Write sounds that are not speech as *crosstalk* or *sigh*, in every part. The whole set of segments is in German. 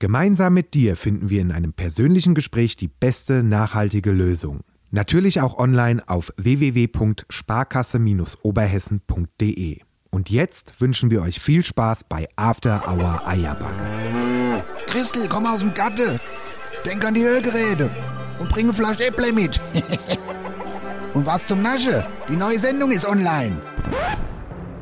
Gemeinsam mit dir finden wir in einem persönlichen Gespräch die beste nachhaltige Lösung. Natürlich auch online auf www.sparkasse-oberhessen.de. Und jetzt wünschen wir euch viel Spaß bei After Hour Eierbacke. Christel, komm aus dem Gatte. Denk an die Hörgeräte und bring eine Flasche Äpple mit. *laughs* und was zum Nasche? Die neue Sendung ist online.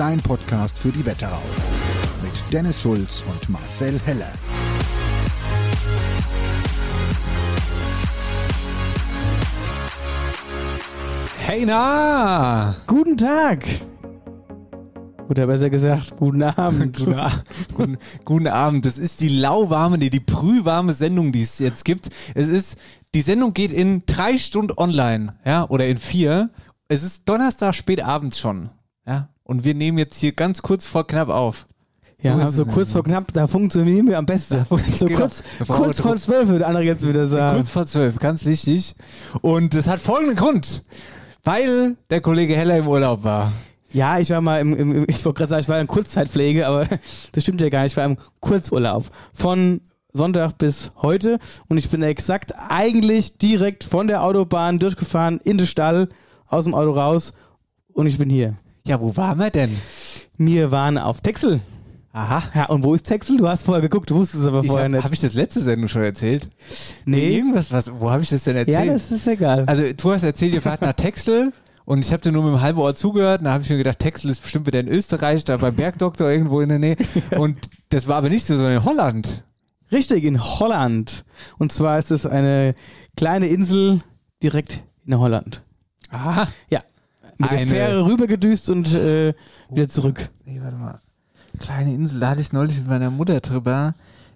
Dein Podcast für die Wetterau. Mit Dennis Schulz und Marcel Heller. Hey na! Guten Tag! Oder besser gesagt, guten Abend. guten, guten, guten, Abend. Das ist die lauwarme, nee, die brühwarme Sendung, die es jetzt gibt. Es ist, die Sendung geht in drei Stunden online, ja, oder in vier. Es ist Donnerstag spät abends schon. Und wir nehmen jetzt hier ganz kurz vor knapp auf. Ja, so also kurz vor knapp, da funktionieren wir am besten. So genau. kurz, kurz vor zwölf würde andere jetzt wieder sagen. Kurz vor zwölf, ganz wichtig. Und das hat folgenden Grund. Weil der Kollege Heller im Urlaub war. Ja, ich war mal im, im ich wollte gerade sagen, ich war in Kurzzeitpflege, aber *laughs* das stimmt ja gar nicht. Ich war im Kurzurlaub. Von Sonntag bis heute und ich bin exakt eigentlich direkt von der Autobahn durchgefahren in den Stall, aus dem Auto raus und ich bin hier. Ja, wo waren wir denn? Wir waren auf Texel. Aha. Ja, und wo ist Texel? Du hast vorher geguckt, du wusstest es aber vorher hab, nicht. Habe ich das letzte Sendung schon erzählt? Nee. Irgendwas, was, wo habe ich das denn erzählt? Ja, das ist egal. Also, du hast erzählt, ihr fahrt nach Texel und ich habe dir nur mit dem halben Ohr zugehört. Und da habe ich mir gedacht, Texel ist bestimmt wieder in Österreich, da beim Bergdoktor irgendwo in der Nähe. *laughs* Und das war aber nicht so, sondern in Holland. Richtig, in Holland. Und zwar ist es eine kleine Insel direkt in Holland. Aha. Ja. Mit eine... der Fähre rübergedüst und äh, wieder zurück. Nee, warte mal kleine Insel, da hatte ich neulich mit meiner Mutter drüber.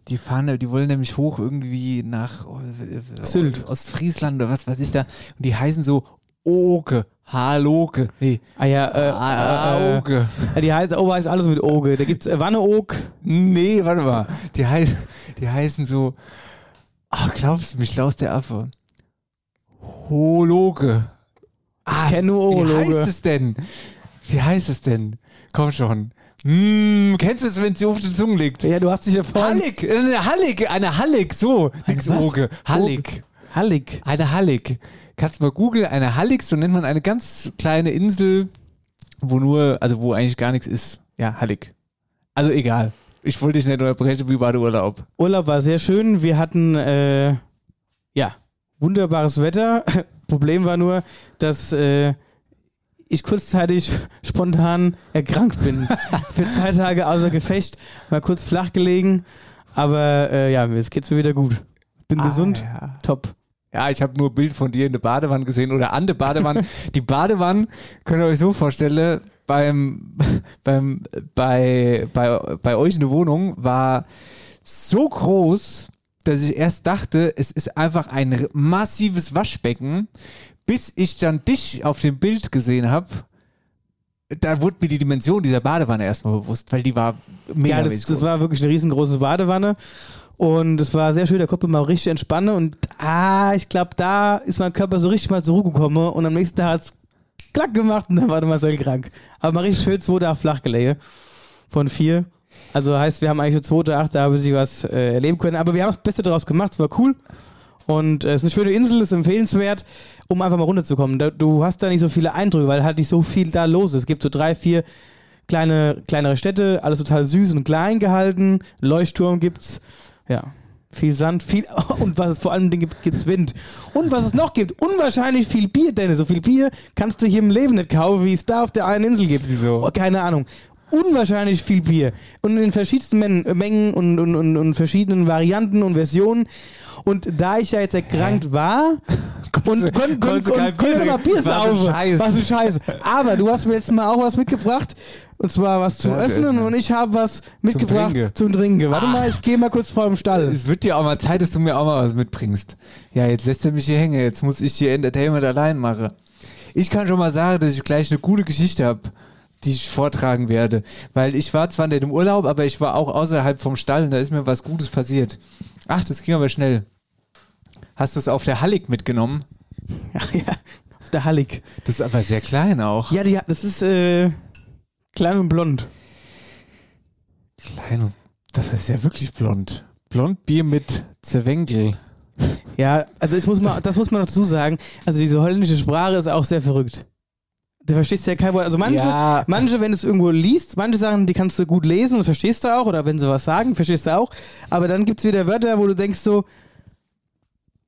Die fahren, die wollen nämlich hoch irgendwie nach äh, Sylt. Ostfriesland oder was weiß ich da. Und die heißen so Oge. Haloge. Nee. Ah ja, äh, ah, Oge. Äh, die heißt, oh, heißt alles mit Oge. Da gibt's äh, Wanneog. Nee, warte mal. Die, hei die heißen so, ach, glaubst du mich, Laus der Affe. Hologe. Ich ah, kenne nur Hologe. Wie heißt es denn? Wie heißt es denn? Komm schon. Mmh, kennst du es, wenn sie auf der Zunge liegt? Ja, du hast dich ja vorhin... Hallig, eine Hallig, eine Hallig, so. Nix Oge. Hallig. Hallig. Eine Hallig. Kannst du mal googeln, eine Hallig, so nennt man eine ganz kleine Insel, wo nur, also wo eigentlich gar nichts ist. Ja, Hallig. Also egal. Ich wollte dich nicht unterbrechen, wie war der Urlaub? Urlaub war sehr schön. Wir hatten, äh, ja, wunderbares Wetter. Problem war nur, dass äh, ich kurzzeitig *laughs* spontan erkrankt bin. *laughs* Für zwei Tage außer Gefecht, mal kurz flach gelegen. Aber äh, ja, jetzt geht's mir wieder gut. Bin ah, gesund, ja. top. Ja, ich habe nur ein Bild von dir in der Badewanne gesehen oder an der Badewanne. Die Badewanne, könnt ihr euch so vorstellen, beim, *laughs* beim, bei, bei, bei euch in der Wohnung war so groß, dass ich erst dachte, es ist einfach ein massives Waschbecken bis ich dann dich auf dem Bild gesehen habe, da wurde mir die Dimension dieser Badewanne erstmal bewusst, weil die war mega Ja, das, das war wirklich eine riesengroße Badewanne. Und es war sehr schön, da konnte man mal richtig entspannen. Und ah, ich glaube, da ist mein Körper so richtig mal zur Ruhe gekommen. Und am nächsten Tag hat es klack gemacht und dann war der Marcel krank. Aber mal richtig schön zwei Tage flach gelegen. Von vier. Also heißt, wir haben eigentlich eine zweite Acht, da habe ich was äh, erleben können. Aber wir haben das Beste daraus gemacht, es war cool. Und äh, es ist eine schöne Insel, ist empfehlenswert, um einfach mal runterzukommen. Da, du hast da nicht so viele Eindrücke, weil halt nicht so viel da los ist. Es gibt so drei, vier kleine, kleinere Städte, alles total süß und klein gehalten. Leuchtturm gibt's. Ja. Viel Sand, viel. *laughs* Und was es vor allem gibt, gibt Wind. Und was es noch gibt, unwahrscheinlich viel Bier, Dennis. So viel Bier kannst du hier im Leben nicht kaufen, wie es da auf der einen Insel gibt. Wieso? Oh, keine Ahnung. Unwahrscheinlich viel Bier. Und in verschiedensten Men Mengen und, und, und, und verschiedenen Varianten und Versionen. Und da ich ja jetzt erkrankt war *laughs* und Konntest du- kon, kon, konntest du kon, kein konnte Bier mal Bier trinken? Was ein saufen. Was für Scheiße. Aber du hast mir jetzt mal auch was mitgebracht. Und zwar was zum Ja, Öffnen und ich habe was mitgebracht Trinken. zum Trinken. Warte mal, ich gehe mal kurz vor dem Stall. Es wird dir auch mal Zeit, dass du mir auch mal was mitbringst. Ja, jetzt lässt er mich hier hängen. Jetzt muss ich hier Entertainment allein machen. Ich kann schon mal sagen, dass ich gleich eine gute Geschichte habe, die ich vortragen werde. Weil ich war zwar nicht im Urlaub, aber ich war auch außerhalb vom Stall und da ist mir was Gutes passiert. Ach, das ging aber schnell. Hast du es auf der Hallig mitgenommen? *laughs* Ja, ja, auf der Hallig. Das ist aber sehr klein auch. Ja, die, das ist äh, klein und blond. Klein und das ist ja wirklich blond. Blondbier mit Zerwenkel. Ja, also ich muss mal, das muss man noch dazu sagen. Also diese holländische Sprache ist auch sehr verrückt. Du verstehst ja kein Wort. Also manche, Ja. manche, wenn du es irgendwo liest, manche Sachen, die kannst du gut lesen und verstehst du auch. Oder wenn sie was sagen, verstehst du auch. Aber dann gibt es wieder Wörter, wo du denkst so,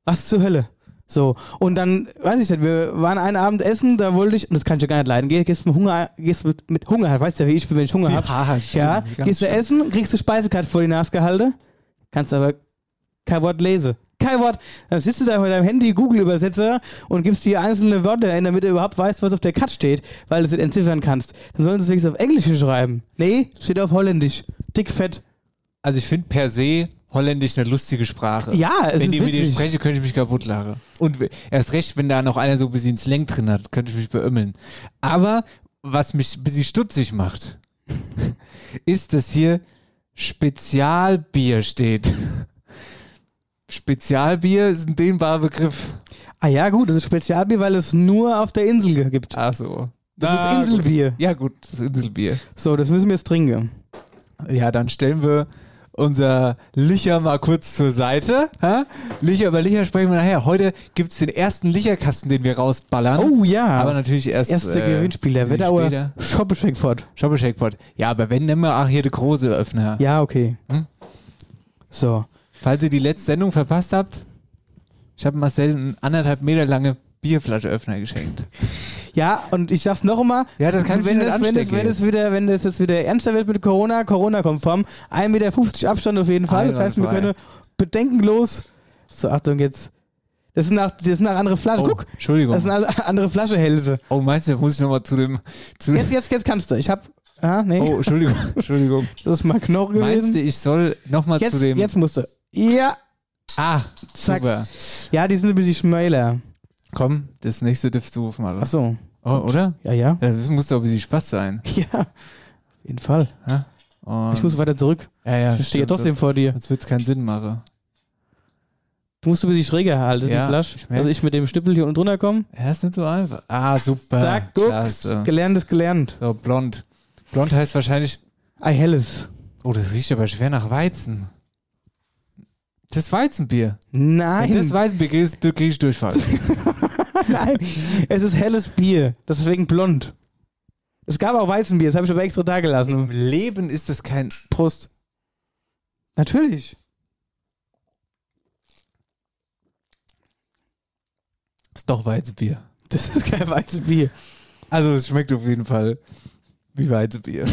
was zur Hölle? So. Und dann, weiß ich nicht, wir waren einen Abend essen, da wollte ich, und das kann ich ja gar nicht leiden, geh- gehst mit Hunger, gehst mit, mit Hunger, weißt ja, wie ich bin, wenn ich Hunger habe. Ja, Ja, stimmt, ganz gehst du essen, kriegst du Speisekarte vor die Nase gehalten, kannst aber kein Wort lesen. Kein Wort. Dann sitzt du da mit deinem Handy Google-Übersetzer und gibst dir einzelne Wörter ein, damit du überhaupt weißt, was auf der Karte steht, weil du es entziffern kannst. Dann sollen sie es auf Englisch schreiben. Nee, steht auf Holländisch. Dick, fett. Also ich finde per se Holländisch eine lustige Sprache. Ja, es wenn ist die mit dir witzig. spreche, könnte ich mich kaputt lachen. Und erst recht, wenn da noch einer so ein bisschen Slang drin hat, könnte ich mich beömmeln. Aber was mich ein bisschen stutzig macht, *laughs* ist, dass hier Spezialbier steht. Spezialbier ist ein dehnbarer Begriff. Ah ja, gut, das ist Spezialbier, weil es nur auf der Insel gibt. Ach so. Das Na, ist Inselbier. Gut. Ja gut, das ist Inselbier. So, das müssen wir jetzt trinken. Ja, dann stellen wir unser Licher mal kurz zur Seite. Ha? Licher, über Licher sprechen wir nachher. Heute gibt es den ersten Licherkasten, den wir rausballern. Oh ja. Aber natürlich erst. Erste äh, Gewinnspiel, der Wetterauer später. Shoppe-Shackpot. Shoppe-Shackpot. Ja, aber wenn, nehmen wir auch hier der große Öffner. Ja, okay. Hm? So. Falls ihr die letzte Sendung verpasst habt, ich habe Marcel einen anderthalb Meter lange Bierflasche Öffner geschenkt. Ja, und ich sag's noch einmal, Ja, das kann ich wenn nicht das, wenn, das, wenn, das jetzt. wieder, wenn das jetzt wieder ernster wird mit Corona, Corona-konform, 1,50 Meter Abstand auf jeden Fall. Das heißt, wir können bedenkenlos. So, Achtung jetzt. Das sind nach, das sind nach andere Flaschen. Oh, Guck, Entschuldigung. das sind andere Flaschehälse. Oh, meinst du, muss ich nochmal zu dem. Zu Jetzt, jetzt, jetzt kannst du. Ich hab. Ah, nee. oh, Entschuldigung, *laughs* Entschuldigung. Das ist mal Knochen Meinst du, gewesen. ich soll nochmal zu dem. jetzt musst du. Ja. Ah, Zack. super. Ja, die sind ein bisschen schmäler. Komm, das nächste dürfst du machen. Achso. Oh, oder? Ja, ja. Ja, das muss doch ein bisschen Spaß sein. *laughs* Ja. Auf jeden Fall. Und Ich muss weiter zurück. ja, ja, Ich stehe trotzdem sonst, vor dir. sonst wird es keinen Sinn machen. Du musst ein bisschen schräger halten, Ja, die Flasche. ich. Also ich mit dem Stippel hier unten drunter komme. Ja, ist nicht so einfach. Ah, super. Zack, guck. Klasse. Gelernt ist gelernt. So, blond. Blond heißt wahrscheinlich. Ei, helles. Oh, das riecht aber schwer nach Weizen. Das ist Weizenbier. Nein, Wenn das Weizenbier ist, du kriegst Durchfall. *laughs* nein. Es ist helles Bier. Deswegen blond. Es gab auch Weizenbier, das habe ich aber extra da Im gelassen. Leben ist das kein. Prost. Natürlich. Ist doch Weizenbier. Das ist kein Weizenbier. Also, es schmeckt auf jeden Fall wie Weizenbier.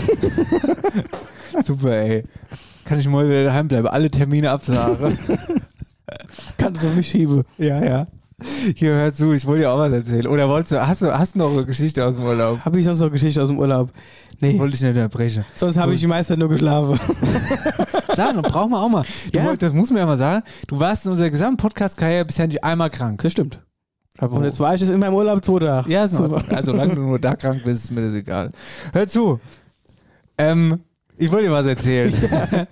*laughs* Super, ey. Kann ich mal wieder daheim bleiben? Alle Termine absagen. *laughs* Kannst du mich schieben. ja, ja. Hier, hör zu, ich wollte dir auch was erzählen. Oder wolltest du, hast du, hast du noch eine Geschichte aus dem Urlaub? Habe ich sonst noch Geschichte aus dem Urlaub? Nee, Wollte ich nicht unterbrechen. sonst habe ich die meiste nur geschlafen. *laughs* Sagen, brauchen wir auch mal. Du, Ja. Das muss man ja mal sagen. Du warst in unserer gesamten Podcast-Karriere bisher nicht einmal krank. Das stimmt. Bravo. Und jetzt war ich jetzt in meinem Urlaub zwei Tage. Ja, ist Super. Also, solange du nur da krank bist, ist mir das egal. Hör zu. Ähm, ich wollte dir was erzählen. *laughs*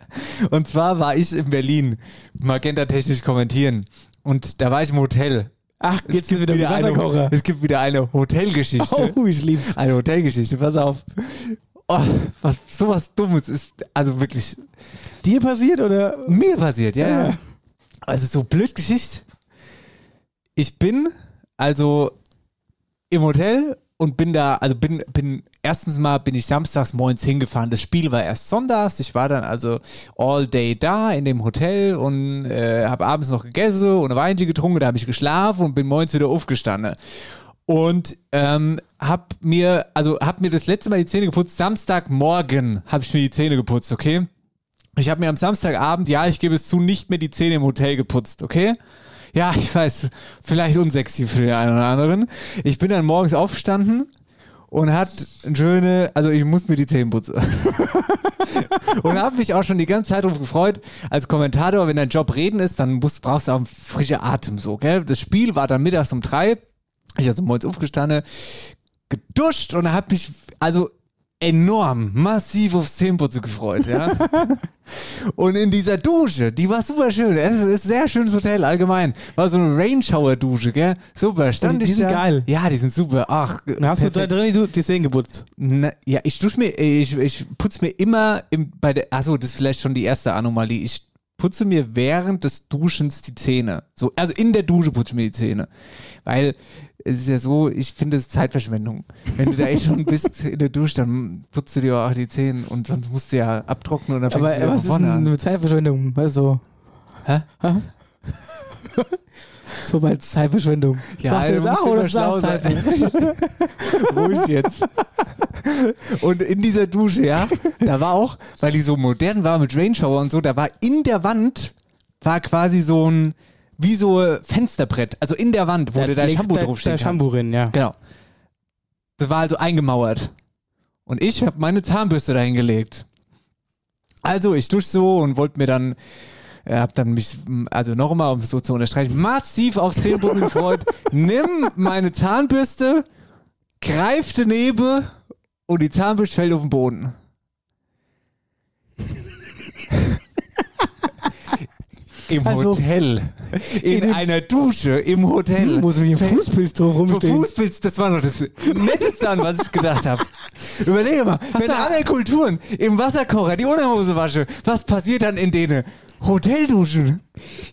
Und zwar war ich in Berlin, magenta-technisch kommentieren. Und da war ich im Hotel. Ach, Es geht's gibt wieder mit eine. Es gibt wieder eine Hotelgeschichte. *laughs* Oh, ich lieb's. Eine Hotelgeschichte, pass auf. Oh, was, sowas Dummes ist, also wirklich Dir passiert oder? mir passiert, ja. Ja. ja. Also so blöd Geschichte. Ich bin also im Hotel und bin da, also bin, bin, erstens mal bin ich samstags morgens hingefahren. Das Spiel war erst sonntags. Ich war dann also all day da in dem Hotel und äh, habe abends noch gegessen und ein Weinchen getrunken. Da habe ich geschlafen und bin morgens wieder aufgestanden. Und ähm, hab mir, also hab mir das letzte Mal die Zähne geputzt. Samstagmorgen habe ich mir die Zähne geputzt, okay? Ich habe mir am Samstagabend, ja, ich gebe es zu, nicht mehr die Zähne im Hotel geputzt, okay? Ja, ich weiß, vielleicht unsexy für den einen oder anderen. Ich bin dann morgens aufgestanden und hat eine schöne, also ich muss mir die Zähne putzen. *laughs* und habe mich auch schon die ganze Zeit darauf gefreut, als Kommentator, wenn dein Job reden ist, dann musst, brauchst du auch einen frischen Atem so, gell? Das Spiel war dann mittags um drei. Ich also morgens aufgestanden, geduscht und habe mich, also enorm, massiv aufs Zähneputzen gefreut, ja. *laughs* und in dieser Dusche, die war super schön. Es ist ein sehr schönes Hotel allgemein. War so eine Rainshower-Dusche, gell? Super. Stand Und die sind da. geil. Ja, die sind super. Ach, Dann hast du da perfekt. drin die, die Zähne geputzt. Na, ja, ich dusche mir, ich, ich putze mir immer im, bei der, achso, das ist vielleicht schon die erste Anomalie. Ich putze mir während des Duschens die Zähne. So, also in der Dusche putze ich mir die Zähne. Weil es ist ja so, ich finde es Zeitverschwendung. Wenn du da eh schon bist *laughs* in der Dusche, dann putzt du dir auch die Zähne und sonst musst du ja abtrocknen und dann fängst Aber du wieder was ist vorne an. eine Zeitverschwendung? Weißt du? Hä? *laughs* So bei Zeitverschwendung. Ja, Machst du das auch oder schlau sein. *laughs* Ruhig jetzt. Und in dieser Dusche, ja, da war auch, weil die so modern war mit Rainshower und so, da war in der Wand, war quasi so ein, wie so Fensterbrett, also in der Wand, wo Da du dein Shampoo da- draufstehen kannst. Shampoo drin, ja. Genau. Das war also eingemauert. Und ich habe meine Zahnbürste dahin gelegt. Also ich dusche so und wollte mir dann, äh, hab dann mich, also nochmal, um es so zu unterstreichen, massiv aufs Zähneputzen gefreut. *laughs* Nimm meine Zahnbürste, greif daneben und die Zahnbürste fällt auf den Boden. *laughs* Im Also, Hotel. In, in einer Dusche im Hotel. So wie ein Fußpilz drauf Für rumstehen. Fußpilz, das war noch das Netteste an, was ich gedacht habe. Überlege mal, wenn du- andere Kulturen im Wasserkocher die Unterhose wasche, was passiert dann in denen? Hotelduschen.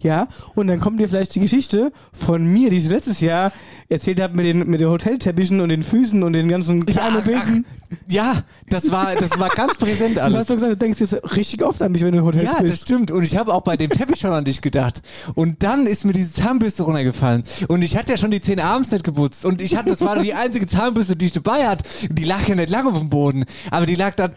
Ja, und dann kommt dir vielleicht die Geschichte von mir, die ich letztes Jahr erzählt habe mit den, mit den Hotelteppichen und den Füßen und den ganzen kleinen Besen. Ja, das war, das war ganz präsent Du alles. hast doch gesagt, du denkst jetzt richtig oft an mich, wenn du in Hotels Ja, das bist. stimmt. Und ich habe auch bei dem Teppich schon an dich gedacht. Und dann ist mir diese Zahnbürste runtergefallen. Und ich hatte ja schon die Zähne abends nicht geputzt. Und ich hatte, das war die einzige Zahnbürste, die ich dabei hatte. Die lag ja nicht lange auf dem Boden. Aber die lag da,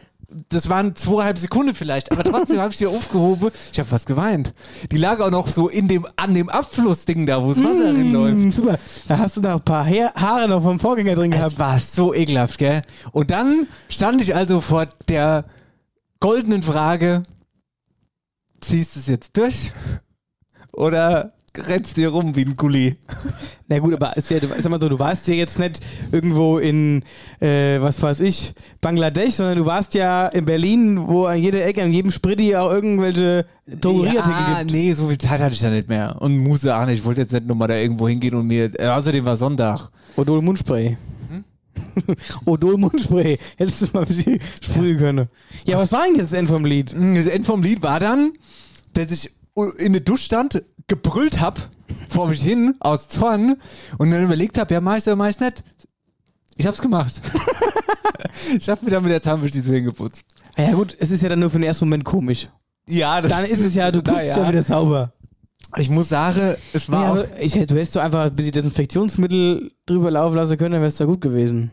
das waren zweieinhalb Sekunden vielleicht. Aber trotzdem habe ich sie aufgehoben. Ich habe fast geweint. Die lag auch noch so in dem, an dem Abflussding da, wo das Wasser reinläuft. Hm, super. Da hast du noch ein paar Hair Haare noch vom Vorgänger drin gehabt. Es war so ekelhaft, gell? Und dann stand ich also vor der goldenen Frage, ziehst du es jetzt durch? Oder rennst du hier rum wie ein Gulli? *laughs* Na gut, aber ist ja, sag mal so, du warst ja jetzt nicht irgendwo in, äh, was weiß ich, Bangladesch, sondern du warst ja in Berlin, wo an jeder Ecke, an jedem Spritti auch irgendwelche Drogerieartikel ja, gibt. nee, so viel Zeit hatte ich da nicht mehr. Und Muse auch nicht. Ich wollte jetzt nicht nochmal da irgendwo hingehen und mir, äh, außerdem war Sonntag. Odol Mundspray. Hm? *laughs* Odol Mundspray. Hättest du mal ein bisschen sprühen können. Ja, was war denn jetzt das Ende vom Lied? Das Ende vom Lied war dann, dass ich in der Dusche stand, gebrüllt hab vor mich hin, aus Zorn, und dann überlegt hab, ja, mach ich's oder mach ich's nicht? Ich hab's gemacht. *laughs* ich hab mir dann mit der Zahnbürste die Zähne geputzt. Ja gut, es ist ja dann nur für den ersten Moment komisch. Ja, das Dann ist es ja, du *laughs* Na putzt ja wieder sauber. Ich muss sagen, es war Nee, auch, aber ich, hätte- du hättest so einfach ein bisschen Desinfektionsmittel drüber laufen lassen können, dann wär's da gut gewesen.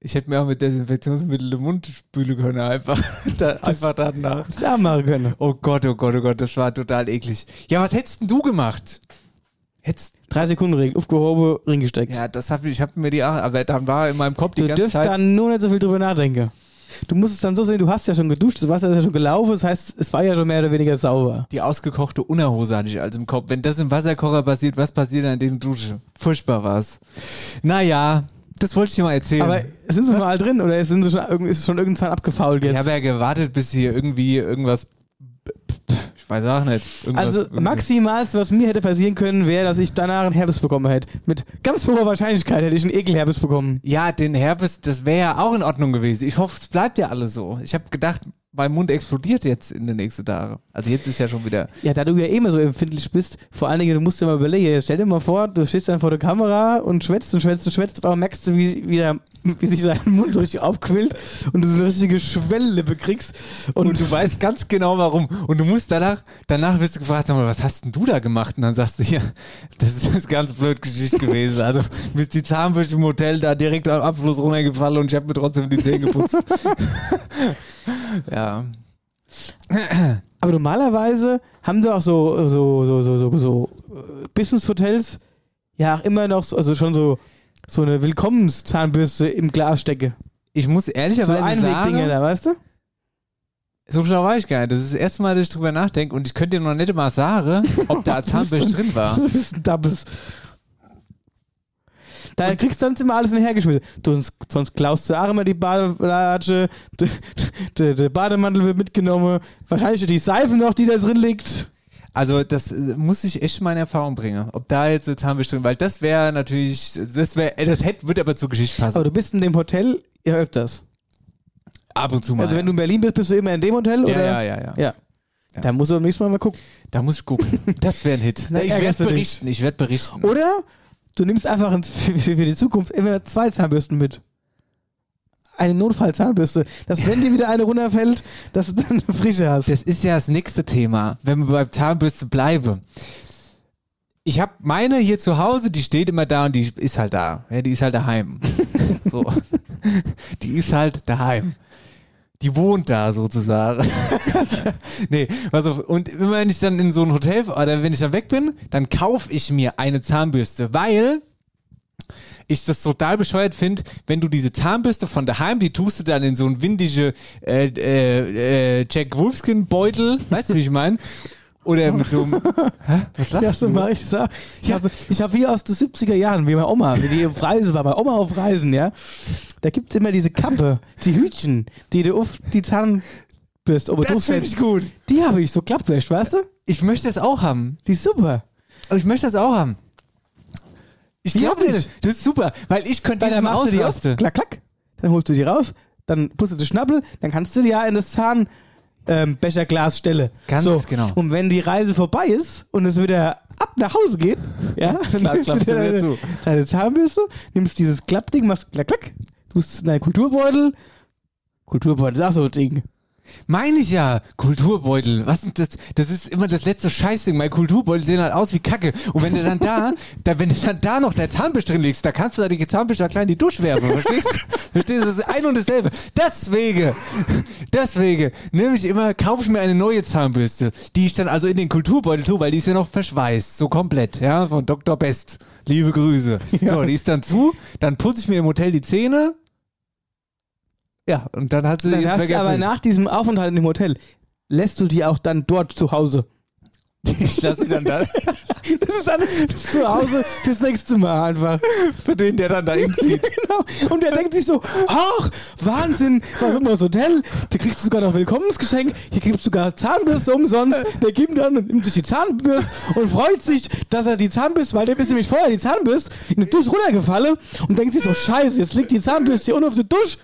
Ich hätte mir auch mit Desinfektionsmittel den Mund spülen können, einfach, *laughs* da, einfach danach. Du auch machen können. Oh Gott, oh Gott, oh Gott, das war total eklig. Ja, was hättest denn du gemacht? Hättest, Drei Sekunden Regel, aufgehoben, Ring gesteckt. ja, das hab ich, ich hab mir die, aber dann war in meinem Kopf die du ganze dürft Zeit. dann nur nicht so viel drüber nachdenken. Du musst es dann so sehen, du hast ja schon geduscht, das Wasser ist ja schon gelaufen, das heißt, es war ja schon mehr oder weniger sauber. Die ausgekochte Unterhose hatte ich also im Kopf. Wenn das im Wasserkocher passiert, was passiert dann in der Dusche? Furchtbar war's. Naja, das wollte ich dir mal erzählen. Aber sind sie mal drin oder sind sie schon, ist schon irgendein abgefault ich jetzt? habe ja gewartet, bis hier irgendwie irgendwas. Ich weiß auch nicht. Irgendwas, Also maximalste, was mir hätte passieren können, wäre, dass ich danach einen Herpes bekommen hätte. Mit ganz hoher Wahrscheinlichkeit hätte ich einen Ekelherpes bekommen. Ja, den Herpes, das wäre ja auch in Ordnung gewesen. Ich hoffe, es bleibt ja alles so. Ich habe gedacht, mein Mund explodiert jetzt in den nächsten Tagen. Also jetzt ist ja schon wieder. Ja, da du ja eh immer so empfindlich bist, vor allen Dingen, du musst dir mal überlegen, stell dir mal vor, du stehst dann vor der Kamera und schwätzt und schwätzt und schwätzt, aber merkst du, wie, wie, der, wie sich dein Mund so richtig aufquillt und du so eine richtige Schwelllippe kriegst. Und, Und du weißt ganz genau warum. Und du musst danach, danach wirst du gefragt, sag mal, was hast denn du da gemacht? Und dann sagst du, ja, das ist eine ganz blöd Geschichte gewesen. Also mir ist die Zahnbürste im Hotel da direkt am Abfluss runtergefallen und ich habe mir trotzdem die Zähne geputzt. *laughs* ja. *clears throat* aber normalerweise haben da auch so, so, so, so, so, so äh, Business-Hotels ja auch immer noch so, also schon so, so eine Willkommenszahnbürste im Glas stecke. Ich muss So ehrlicherweise Einwegdinger sagen, da, weißt du? so schlau war ich gar nicht. Das ist das erste Mal, dass ich drüber nachdenke und ich könnte dir noch nicht mal sagen, ob da *laughs* Zahnbürste drin war. *laughs* Du bist ein Dabbes. Da kriegst du sonst immer alles hinhergeschmissen. Du, sonst, sonst klaust du auch immer die Badelatsche, der, Bademantel wird mitgenommen, wahrscheinlich die Seife noch, die da drin liegt. Also das äh, muss ich echt mal in Erfahrung bringen, ob da jetzt eine Zahnbürste drin, weil das wäre natürlich, das wäre, das hätte, wird aber zur Geschichte passen. Aber du bist in dem Hotel ja öfters. Ab und zu mal. Also wenn du in Berlin bist, bist du immer in dem Hotel? ja, oder? ja, ja, ja, Ja. Da musst du beim nächsten Mal mal gucken. Da muss ich gucken. *laughs* Das wäre ein Hit. Ich werde dich. berichten. Ich werde berichten. Oder du nimmst einfach für die Zukunft immer zwei Zahnbürsten mit. Eine Notfallzahnbürste. Dass wenn dir wieder eine runterfällt, dass du dann eine frische hast. Das ist ja das nächste Thema, wenn wir beim Zahnbürste bleiben. Ich habe meine hier zu Hause, die steht immer da und die ist halt da. Ja, die ist halt daheim. *laughs* so. Die ist halt daheim. Die wohnt da sozusagen. *laughs* nee, pass auf. Und immer wenn ich dann in so ein Hotel oder wenn ich dann weg bin, dann kaufe ich mir eine Zahnbürste, weil ich das total bescheuert finde, wenn du diese Zahnbürste von daheim, die tust du dann in so ein windige äh, äh, äh, Jack Wolfskin Beutel, weißt du, wie ich meine? Oder mit so einem. *laughs* Hä? Was Ja, lachst so du? ich sag. Ich habe ich hab wie aus den 70er Jahren, wie meine Oma, wie die auf Reise war, meine Oma auf Reisen, ja. Da gibt es immer diese Kappe, die Hütchen, die du auf die Zahnbürste oben Das finde ich gut. Die habe ich so klappwäscht, weißt du? Ich möchte das auch haben. Die ist super. Also ich möchte das auch haben. Ich glaube dir ich. das. Ist super, weil ich könnte Dann machst du die auf, ausrasten. klack, klack. Dann holst du die raus, dann putzt du die Schnappel, dann kannst du die ja in das Zahn. Ähm, Becherglas stelle. Ganz so. genau. Und wenn die Reise vorbei ist und es wieder ab nach Hause geht, *laughs* ja, dann Klar, nimmst du klappst dir deine, zu. deine Zahnbürste, nimmst dieses Klappding, machst klack, klack, tust in deinen Kulturbeutel. Kulturbeutel ist auch so ein Ding. Meine ich ja. Kulturbeutel. Was ist das? Das ist immer das letzte Scheißding. Mein Kulturbeutel sehen halt aus wie Kacke. Und wenn du dann da, *laughs* da wenn du dann da noch der Zahnbürste drin legst, da kannst du da die Zahnbürste da klein in die Dusche werfen. Verstehst du? *laughs* Verstehst du? Das ist ein und dasselbe. Deswegen, deswegen nehme ich immer, kaufe ich mir eine neue Zahnbürste, die ich dann also in den Kulturbeutel tue, weil die ist ja noch verschweißt. So komplett. Ja, von Dr. Best. Liebe Grüße. So, die ist dann zu. Dann putze ich mir im Hotel die Zähne. Ja, und dann hat sie Dann ihren hast du aber nach diesem Aufenthalt in dem Hotel, lässt du die auch dann dort zu Hause. Ich lasse sie dann da. *laughs* Das ist dann das Zuhause fürs nächste Mal einfach. Für den, der dann da hinzieht. *laughs* genau. Und der denkt sich so, ach, Wahnsinn, warum das Hotel? Da kriegst du sogar noch Willkommensgeschenk, hier kriegst du sogar Zahnbürste umsonst. Der gibt dann und nimmt sich die Zahnbürste und freut sich, dass er die Zahnbürste, weil dem ist nämlich vorher die Zahnbürste in die Dusche runtergefallen und denkt sich so, scheiße, jetzt liegt die Zahnbürste hier unten auf der Dusche.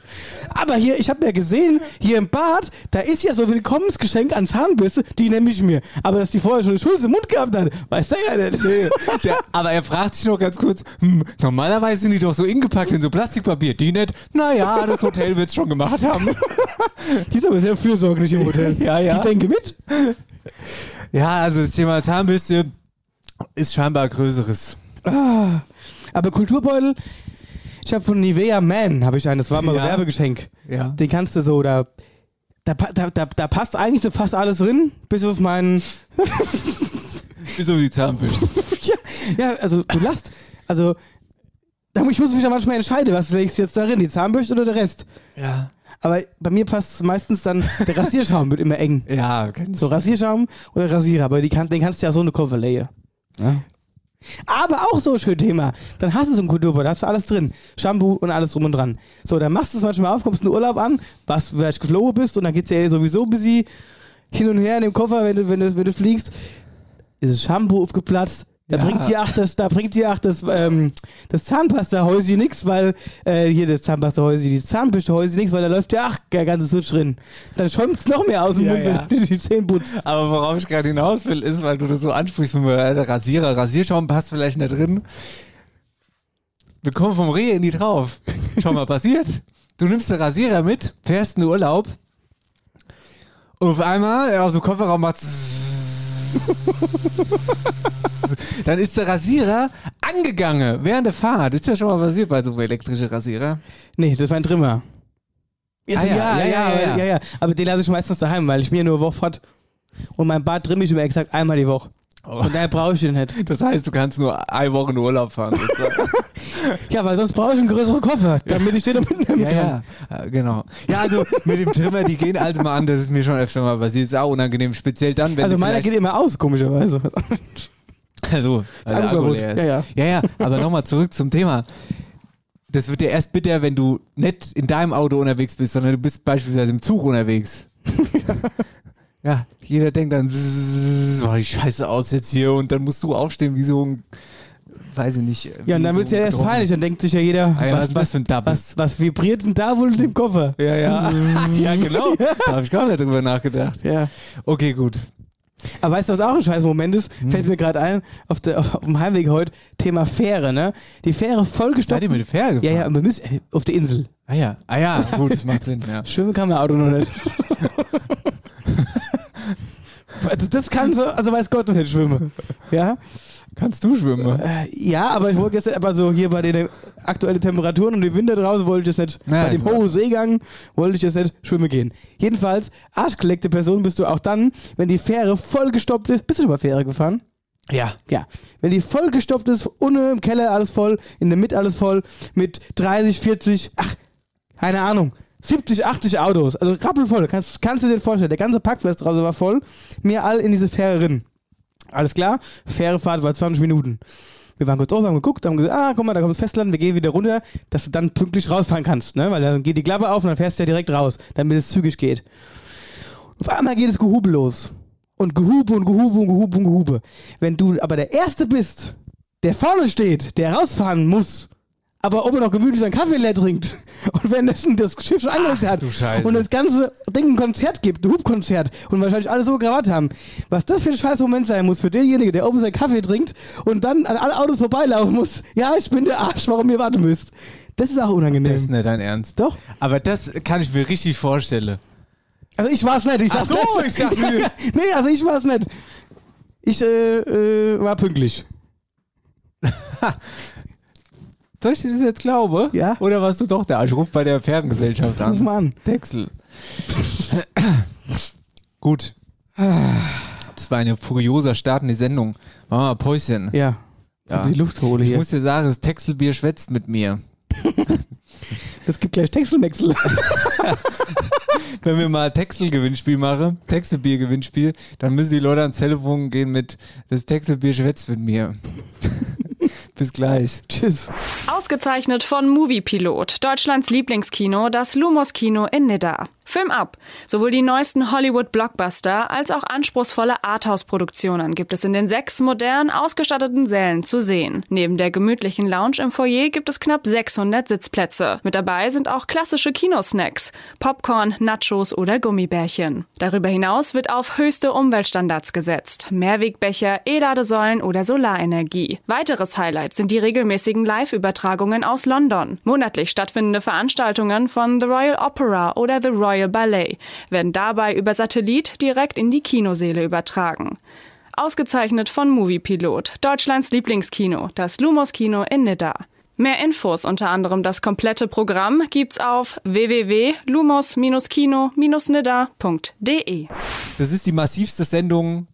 Aber hier, ich habe ja gesehen, hier im Bad, da ist ja so Willkommensgeschenk an Zahnbürste, die nehme ich mir. Aber dass die vorher schon eine Schulze im Mund gehabt hat, weiß der ja nicht. Nee, der, aber er fragt sich noch ganz kurz, hm, normalerweise sind die doch so ingepackt in so Plastikpapier. Die nicht, naja, das Hotel wird es schon gemacht haben. *laughs* Die ist aber sehr fürsorglich im Hotel. Ja, ja. Die denke mit. Ja, also das Thema Zahnbürste ist scheinbar größeres. Ah, aber Kulturbeutel, ich habe von Nivea Man, habe ich einen, das war mal Ja. ein Werbegeschenk. Ja. Den kannst du so, da, da, da, da, da passt eigentlich so fast alles drin, bis auf meinen, *laughs* Bis um die Zahnbürste. *laughs* ja, ja, also du lachst, also, ich muss mich ja manchmal entscheiden, was legst du jetzt darin, die Zahnbürste oder der Rest. Ja. Aber bei mir passt meistens dann, der Rasierschaum wird immer eng. *laughs* Ja, ich. So Rasierschaum oder Rasierer, aber kann, den kannst du ja so eine Koffer legen. Ja. Aber auch so ein schönes Thema. Dann hast du so einen Kulturbeutel, da hast du alles drin. Shampoo und alles drum und dran. So, dann machst du es manchmal auf, kommst in den Urlaub an, was du vielleicht geflogen bist und dann geht's ja sowieso ein bisschen hin und her in dem Koffer, wenn du, wenn du, wenn du fliegst. Ist das Shampoo aufgeplatzt, Da Ja. bringt dir auch das, da bringt dir auch das, ähm, das Zahnpastahäuschen nichts, weil, äh, hier das Zahnpastahäuschen, die Zahnbürstehäuschen nichts, weil da läuft ja ach, der ganze Sutsch drin. Dann schäumt es noch mehr aus dem Ja, Mund, ja. wenn du die Zähne putzt. Aber worauf ich gerade hinaus will, ist, weil du das so ansprichst, wenn wir äh, Rasierer, Rasierschaum passt vielleicht nicht drin. Wir kommen vom Reh in die drauf. Schau mal, passiert. Du nimmst den Rasierer mit, fährst in den Urlaub und auf einmal aus dem Kofferraum macht *laughs* dann ist der Rasierer angegangen während der Fahrt. Ist ja schon mal passiert bei so einem elektrischen Rasierer. Nee, das war ein Trimmer. Ah, ja, ja, ja, ja. ja, ja. Aber den lasse ich meistens daheim, weil ich mir nur eine Woche fort. Und mein Bad trimme ich immer exakt einmal die Woche. Und daher brauche ich den nicht. *laughs* Das heißt, du kannst nur eine Woche in Urlaub fahren. *laughs* Ja, weil sonst brauche ich einen größeren Koffer, damit ich den noch mitnehmen Ja, kann. ja, genau. Ja, also mit dem Trimmer, die gehen also mal an, das ist mir schon öfter mal passiert. Ist auch unangenehm, speziell dann, wenn Also meiner geht immer aus, komischerweise. also, weil der Akku leer ist. Ja, ja. ja, ja, aber nochmal zurück zum Thema. Das wird dir erst bitter, wenn du nicht in deinem Auto unterwegs bist, sondern du bist beispielsweise im Zug unterwegs. *laughs* ja, jeder denkt dann, "Bzzz, oh, die Scheiße aus jetzt hier und dann musst du aufstehen wie so ein, weiß ich nicht. Ja, und dann wird es ja erst peinlich, dann denkt sich ja jeder, Ah ja, was was, was, für ein was, was vibriert denn da wohl in dem Koffer? Ja, ja. *laughs* ja, genau. Da habe ich gar nicht drüber nachgedacht. Ja. Okay, gut. Aber weißt du, was auch ein scheiß Moment ist? Hm. Fällt mir gerade ein, auf, der, auf, auf dem Heimweg heute, Thema Fähre, ne? Die Fähre Seid vollgestopft. ihr mit der Fähre gefahren? Ja, ja, wir müssen, äh, auf der Insel. Ah ja, ah ja, gut, das *laughs* macht Sinn. Ja. Schwimmen kann mein Auto noch nicht. *laughs* also das kann so, also weiß Gott noch nicht schwimmen. Ja? Kannst du schwimmen? Äh, ja, aber ich wollte jetzt aber so hier bei den aktuellen Temperaturen und dem Winter draußen wollte ich jetzt nicht, Ja, bei dem hohen Seegang wollte ich jetzt nicht schwimmen gehen. Jedenfalls, arschgeleckte Person bist du auch dann, wenn die Fähre vollgestopft ist. Bist du schon mal Fähre gefahren? Ja. Ja. Wenn die vollgestopft ist, unten im Keller alles voll, in der Mitte alles voll, mit 30, 40, ach, keine Ahnung, 70, 80 Autos. Also rappelvoll. Kannst, kannst du dir vorstellen, der ganze Parkplatz draußen war voll. Mir all in diese Fähre rein. Alles klar? Fährefahrt war 20 Minuten. Wir waren kurz oben, haben geguckt, haben gesagt, ah, guck mal, da kommt das Festland, wir gehen wieder runter, dass du dann pünktlich rausfahren kannst, ne? Weil dann geht die Klappe auf und dann fährst du ja direkt raus, damit es zügig geht. Auf einmal geht es Gehube los. Und Gehube und Gehube und Gehube und Gehube. Wenn du aber der Erste bist, der vorne steht, der rausfahren muss, aber oben noch gemütlich seinen Kaffee leer trinkt *laughs* und währenddessen das Schiff schon angelegt hat und das ganze Ding ein Konzert gibt, ein Hubkonzert und wahrscheinlich alle so Krawatte haben, was das für ein scheiß Moment sein muss für denjenigen, der oben seinen Kaffee trinkt und dann an alle Autos vorbeilaufen muss. Ja, ich bin der Arsch, warum ihr warten müsst. Das ist auch unangenehm. Das ist nicht dein Ernst. Doch. Aber das kann ich mir richtig vorstellen. Also ich war es nicht. Ich Ach so, gleich. ich dachte- *laughs* nee, also ich war es nicht. Ich äh, äh, war pünktlich. *laughs* Soll ich dir das jetzt glauben? Ja. Oder warst du doch der Arsch? Ruf bei der Pferdengesellschaft an. Ruf mal an. Texel. *coughs* Gut. Das war ein furioser Start in die Sendung. Machen wir mal Päuschen. Ja. Ja. Die Luft hole Ich hier. muss dir sagen, das Texelbier schwätzt mit mir. *laughs* Das gibt gleich Textelwechsel. *laughs* Wenn wir mal Texel-Gewinnspiel machen, Texelbier-Gewinnspiel, dann müssen die Leute ans Telefon gehen mit das Texelbier schwätzt mit mir. Bis gleich. Tschüss. Ausgezeichnet von Moviepilot, Deutschlands Lieblingskino, das Lumos Kino in Nidda. Film ab. Sowohl die neuesten Hollywood-Blockbuster als auch anspruchsvolle Arthouse-Produktionen gibt es in den sechs modern ausgestatteten Sälen zu sehen. Neben der gemütlichen Lounge im Foyer gibt es knapp 600 Sitzplätze. Mit dabei sind auch klassische Kinosnacks, Popcorn, Nachos oder Gummibärchen. Darüber hinaus wird auf höchste Umweltstandards gesetzt. Mehrwegbecher, E-Ladesäulen oder Solarenergie. Weiteres Highlight sind die regelmäßigen Live-Übertragungen aus London. Monatlich stattfindende Veranstaltungen von The Royal Opera oder The Royal Ballet werden dabei über Satellit direkt in die Kinoseele übertragen. Ausgezeichnet von Moviepilot, Deutschlands Lieblingskino, das Lumos Kino in Nidda. Mehr Infos, unter anderem das komplette Programm, gibt's auf www.lumos-kino-nidda.de. Das ist die massivste Sendung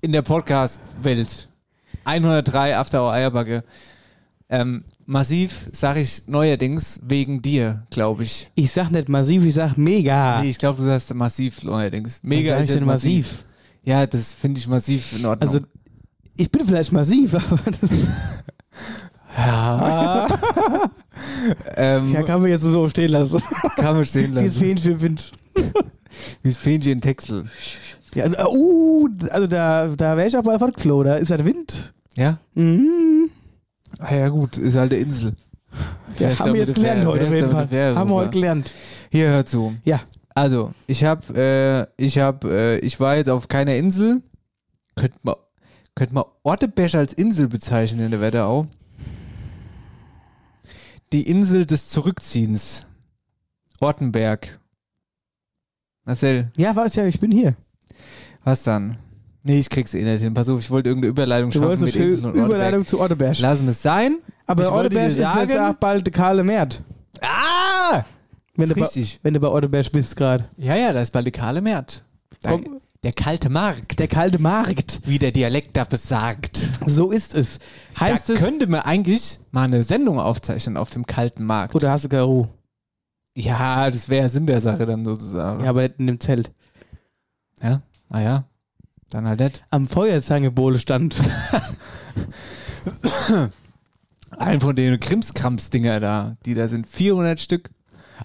in der Podcast-Welt. 103 After Hour Eierbacke. Ähm, massiv sage ich neuerdings wegen dir, glaube ich. Ich sag nicht massiv, ich sag mega. Nee, ich glaube, du sagst massiv neuerdings. Mega ist jetzt massiv. massiv. Ja, das finde ich massiv in Ordnung. Also, ich bin vielleicht massiv, *laughs* aber das ja. *laughs* ähm, ja, kann man jetzt so stehen lassen. kann man stehen *laughs* Wie es lassen. Fähnchen Wind. Wie das Fähnchen in Texel. Ja, äh, uh, also da, da wäre ich auch mal fortgeflogen. Da ist ein Wind. Ja? Mhm. Ah ja gut, ist halt eine Insel. Ja, haben wir jetzt gelernt heute auf jeden Fall. Fähre Haben wir heute gelernt. Hier hört zu. Ja. Also, ich hab, äh, ich hab, äh, ich war jetzt auf keiner Insel. Könnte man, könnte man Ortebesch als Insel bezeichnen in der Wetterau. Die Insel des Zurückziehens. Ortenberg. Marcel, Ja, was ja, ich bin hier. Was dann? Nee, ich krieg's eh nicht hin. Pass auf, ich wollte irgendeine Überleitung Du schaffen mit eine Insel und. Überleitung zu Otterberg. Lassen wir es sein. Ich Aber dir ist jetzt sagen- auch bald der Karle Mert. Ah! Wenn du, bei, richtig. wenn du bei Otterberg bist gerade. Ja, ja, da ist bald die kahle Mert. Da, der kalte Markt. Der kalte Markt. wie der Dialekt da besagt. So ist es. Heißt da es. könnte man eigentlich mal eine Sendung aufzeichnen auf dem kalten Markt. Oder hast du keine Ruhe? Ja, das wäre Sinn der Sache dann sozusagen. Ja, aber in dem Zelt. ja? Ah ja. Dann halt nicht. Am Feuerzangenbowle stand. Ein von den Krimskrams-Dinger da, die da sind 400 Stück.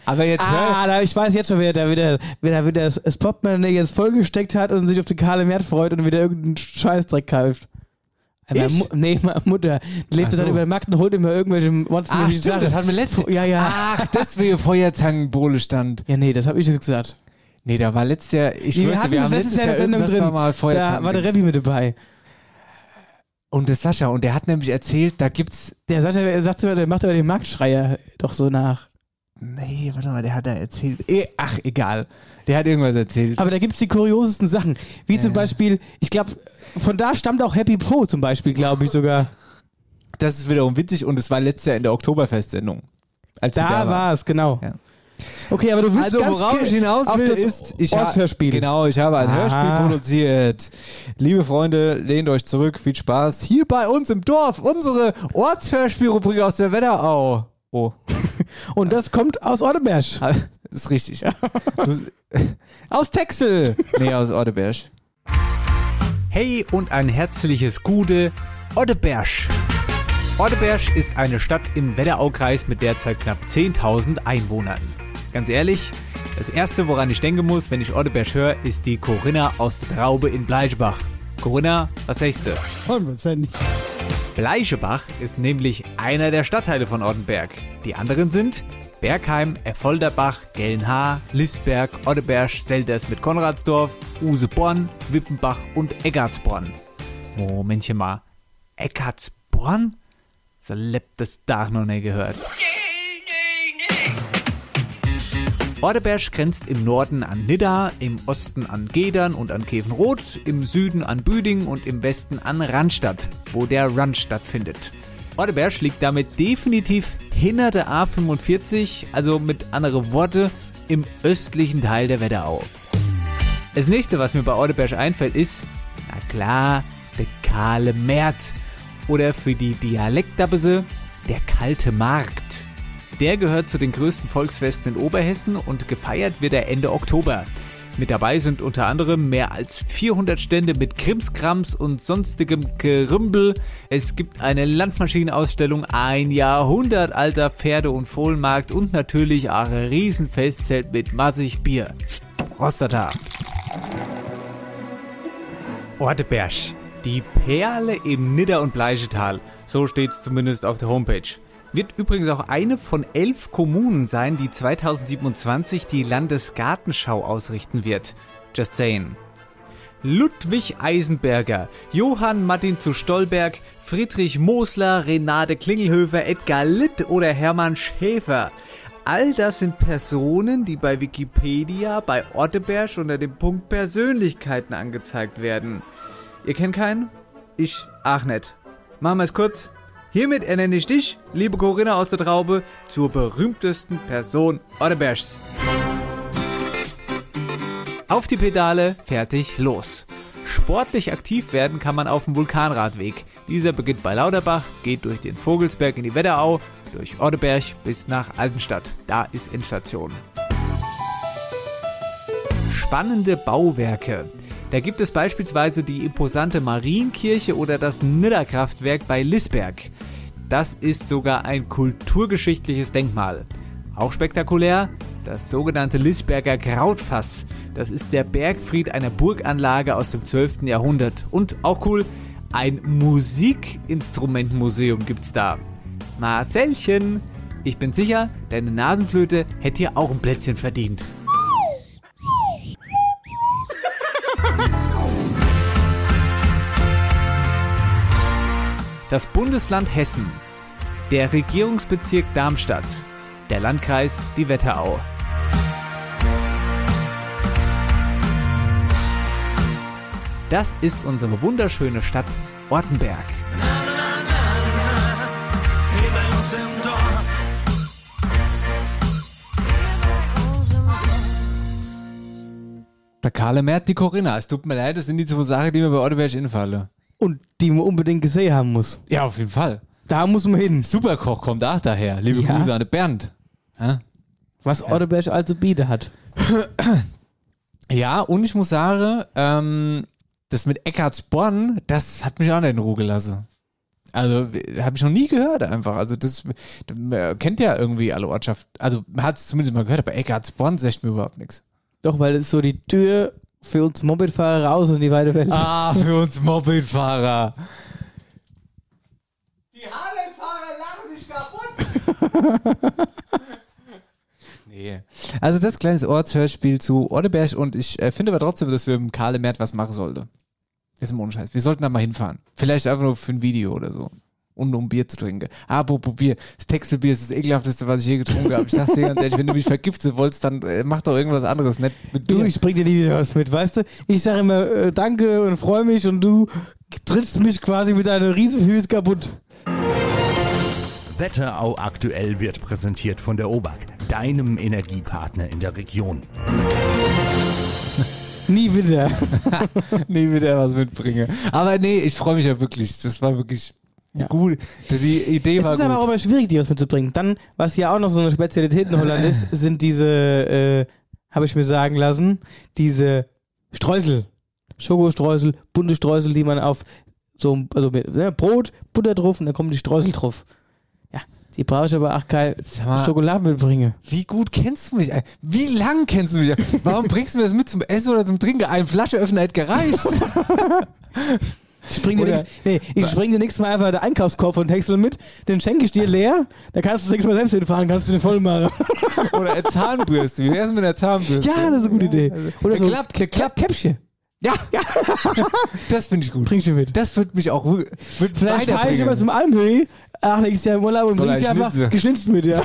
Aber jetzt hör, ah, da, ich weiß jetzt schon, wer da wieder, wer da wieder das, das Portemonnaie jetzt vollgesteckt hat und sich auf den Karle Mert freut und wieder irgendeinen Scheißdreck kauft. Meine? Mu nee, meine Mutter. Die lebt so. dann über den Markt und holt immer irgendwelche Monster. Ach, stimmt, das hatten wir letzte. Ja, ja. Ach, deswegen Feuerzangenbowle stand. Ja, nee, das habe ich gesagt. Nee, da war letztes Jahr, ich wusste, hatten wir haben letztes Jahr Jahr der Sendung war mal Da Feuerzangen. war der Rebbi mit dabei. Und der Sascha, und der hat nämlich erzählt, da gibt's Der sagt, er sagt immer, der macht aber den Marktschreier doch so nach. Nee, warte mal, der hat da erzählt. Eh, ach, egal. Der hat irgendwas erzählt. Aber da gibt es die kuriosesten Sachen. Wie zum Ja. Beispiel, ich glaube, von da stammt auch Happy Po zum Beispiel, glaube ich sogar. das ist wiederum witzig und es war letztes Jahr in der Oktoberfest-Sendung. Sie Da war es, genau. Ja. Okay, aber du willst Also ganz worauf ich hinaus auf will, das ist, ich ha- Ortshörspiel. Genau, ich habe ein Ah. Hörspiel produziert. Liebe Freunde, lehnt euch zurück, viel Spaß. Hier bei uns im Dorf, unsere Ortshörspielrubrik aus der Wetterau. Oh, *laughs* Und das kommt aus Orteberg. *laughs* das ist richtig. *laughs* Aus Texel. Nee, aus Orteberg. Hey und ein herzliches Gude, Oddeberg. Oddeberg ist eine Stadt im Wetteraukreis mit derzeit knapp 10.000 Einwohnern. Ganz ehrlich, das erste, woran ich denken muss, wenn ich Oddeberg höre, ist die Corinna aus der Traube in Bleichbach. Corinna, was sagst du? Bleichebach ist nämlich einer der Stadtteile von Ortenberg. Die anderen sind Bergheim, Erfolderbach, Gelnhaar, Lisberg, Oddeberg, Selders mit Konradsdorf, Useborn, Wippenbach und Eckartsborn. Momentchen mal. Eckartsborn? So lebt das Dach noch nicht gehört. Ordeberg grenzt im Norden an Nidda, im Osten an Gedern und an Kevenroth, im Süden an Büdingen und im Westen an Randstadt, wo der Run stattfindet. Ordeberg liegt damit definitiv hinter der A45, also mit anderen Worte im östlichen Teil der Wetterau. Das nächste, was mir bei Ordeberg einfällt, ist, na klar, der kahle Mert. Oder für die Dialektabese, der kalte Markt. Der gehört zu den größten Volksfesten in Oberhessen und gefeiert wird er Ende Oktober. Mit dabei sind unter anderem mehr als 400 Stände mit Krimskrams und sonstigem Gerümpel. Es gibt eine Landmaschinenausstellung, ein Jahrhundert alter Pferde- und Fohlenmarkt und natürlich ein Riesenfestzelt mit massig Bier. Rostata. Orteberg. Die Perle im Nidder- und Bleichetal. So steht's zumindest auf der Homepage. Wird übrigens auch eine von elf Kommunen sein, die 2027 die Landesgartenschau ausrichten wird. Just saying. Ludwig Eisenberger, Johann Martin zu Stolberg, Friedrich Mosler, Renate Klingelhöfer, Edgar Litt oder Hermann Schäfer. All das sind Personen, die bei Wikipedia bei Orteberg unter dem Punkt Persönlichkeiten angezeigt werden. Ihr kennt keinen? Ich ach nicht. Machen wir es kurz. Hiermit ernenne ich dich, liebe Corinna aus der Traube, zur berühmtesten Person Ortebergs. Auf die Pedale, fertig, los. Sportlich aktiv werden kann man auf dem Vulkanradweg. Dieser beginnt bei Lauterbach, geht durch den Vogelsberg in die Wetterau, durch Orteberg bis nach Altenstadt. Da ist Endstation. Spannende Bauwerke. Da gibt es beispielsweise die imposante Marienkirche oder das Nidderkraftwerk bei Lisberg. Das ist sogar ein kulturgeschichtliches Denkmal. Auch spektakulär, das sogenannte Lisberger Krautfass. Das ist der Bergfried einer Burganlage aus dem 12. Jahrhundert. Und auch cool, Ein Musikinstrumentmuseum gibt's da. Marcelchen, ich bin sicher, deine Nasenflöte hätte hier auch ein Plätzchen verdient. Das Bundesland Hessen, der Regierungsbezirk Darmstadt, der Landkreis die Wetterau. Das ist unsere wunderschöne Stadt Ortenberg. Der Karle Mert, die Corinna. Es tut mir leid, das sind die zwei Sachen, die mir bei Orteberg infallen. Und die man unbedingt gesehen haben muss. Ja, auf jeden Fall. Da muss man hin. Superkoch kommt auch daher. Liebe Ja. Grüße an den Bernd. Ja? Was Orteberg also biete hat. Ja, und ich muss sagen, ähm, das mit Eckartsborn, das hat mich auch nicht in Ruhe gelassen. Also, habe ich noch nie gehört einfach. Also, das man kennt ja irgendwie alle Ortschaften. Also, man hat es zumindest mal gehört, aber Eckartsborn sagt mir überhaupt nichts. Doch, weil es so die Tür für uns Mopedfahrer raus in die weite Welt. Ah, für uns Mopedfahrer. Die Harley-Fahrer lachen sich kaputt. *laughs* nee. Also das kleines Ortshörspiel zu Orteberg und ich äh, finde aber trotzdem, dass wir mit Karle Mert was machen sollten. Jetzt im Scheiß. Wir sollten da mal hinfahren. Vielleicht einfach nur für ein Video oder so. Und um Bier zu trinken. Apropos Bier. Das Texelbier ist das ekelhafteste, was ich je getrunken habe. Ich sag's dir ganz ehrlich, wenn du mich vergiften wolltest, dann äh, mach doch irgendwas anderes, nicht mit Du, ich bring dir nie wieder was mit, weißt du? Ich sage immer äh, Danke und freue mich und du trittst mich quasi mit deiner Riesenfüße kaputt. Wetterau aktuell wird präsentiert von der OBAK, deinem Energiepartner in der Region. *laughs* Nie wieder. *laughs* nie wieder was mitbringe. Aber nee, ich freue mich ja wirklich. Das war wirklich gut. Die Idee Es war ist aber auch gut. immer schwierig, dir was mitzubringen. Dann, was ja auch noch so eine Spezialität in Holland ist, *laughs* sind diese, äh, habe ich mir sagen lassen, diese Streusel. Schokostreusel, bunte Streusel, die man auf so, also mit ne, Brot, Butter drauf und dann kommen die Streusel drauf. Ja, die brauche ich aber auch mal- Schokolade mitbringen. Wie gut kennst du mich? Wie lang kennst du mich? Warum bringst du mir das mit zum Essen oder zum Trinken? Ein Flascheöffner hätte gereicht. *laughs* Ich bring dir, nächst, nee, ich bring dir nächstes Mal einfach den Einkaufskorb von Texel mit, den schenke ich dir leer, da kannst du das nächste Mal selbst hinfahren, kannst du den voll machen. *laughs* Oder eine Zahnbürste. Wie wär's mit einer Zahnbürste? Ja, das ist eine gute Idee. Oder Der so Klapp- der Klappkäppchen. Ja, ja. *laughs* das finde ich gut. Bring ich dir mit. Das wird mich auch wird Vielleicht fahre ich immer zum Almhöhe, ach, nächstes Jahr im Urlaub und Soll bring sie er einfach schnitze? geschnitzt mit, ja.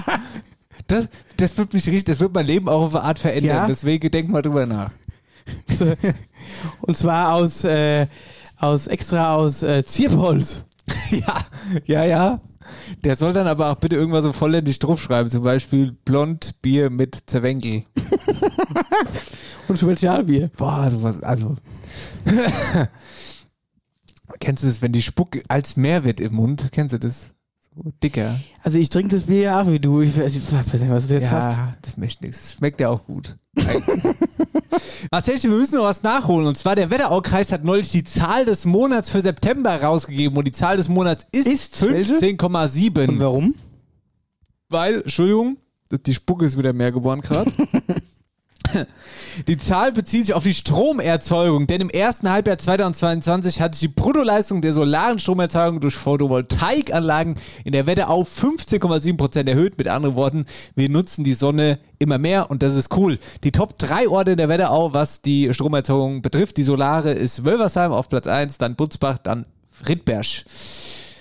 *laughs* das, das wird mich richtig, das wird mein Leben auch auf eine Art verändern. Ja? Deswegen denk mal drüber nach. Und zwar aus, äh, aus extra aus äh, Zierpolz. *laughs* Ja, ja, ja. Der soll dann aber auch bitte irgendwas so vollständig draufschreiben. Zum Beispiel blond Bier mit Zerwenkel. *laughs* Und Spezialbier. Boah, sowas, also. *laughs* Kennst du das, wenn die Spucke als mehr wird im Mund? Kennst du das? Dicker. Also ich trinke das Bier ja auch wie du. Ich weiß ich weiß nicht, was du jetzt hast. ja, das möchte nichts. Schmeckt ja auch gut. Marcelchen, *laughs* wir müssen noch was nachholen. Und zwar der Wetteraukreis hat neulich die Zahl des Monats für September rausgegeben. Und die Zahl des Monats ist, Ist welche? 15,7. Und warum? Weil, Entschuldigung, die Spucke ist wieder mehr geworden gerade. *laughs* Die Zahl bezieht sich auf die Stromerzeugung, denn im ersten Halbjahr 2022 hat sich die Bruttoleistung der solaren Stromerzeugung durch Photovoltaikanlagen in der Wetterau 15,7% erhöht. Mit anderen Worten, wir nutzen die Sonne immer mehr und das ist cool. Die Top 3 Orte in der Wetterau, was die Stromerzeugung betrifft, die Solare ist Wölversheim auf Platz 1, dann Butzbach, dann Rittberg.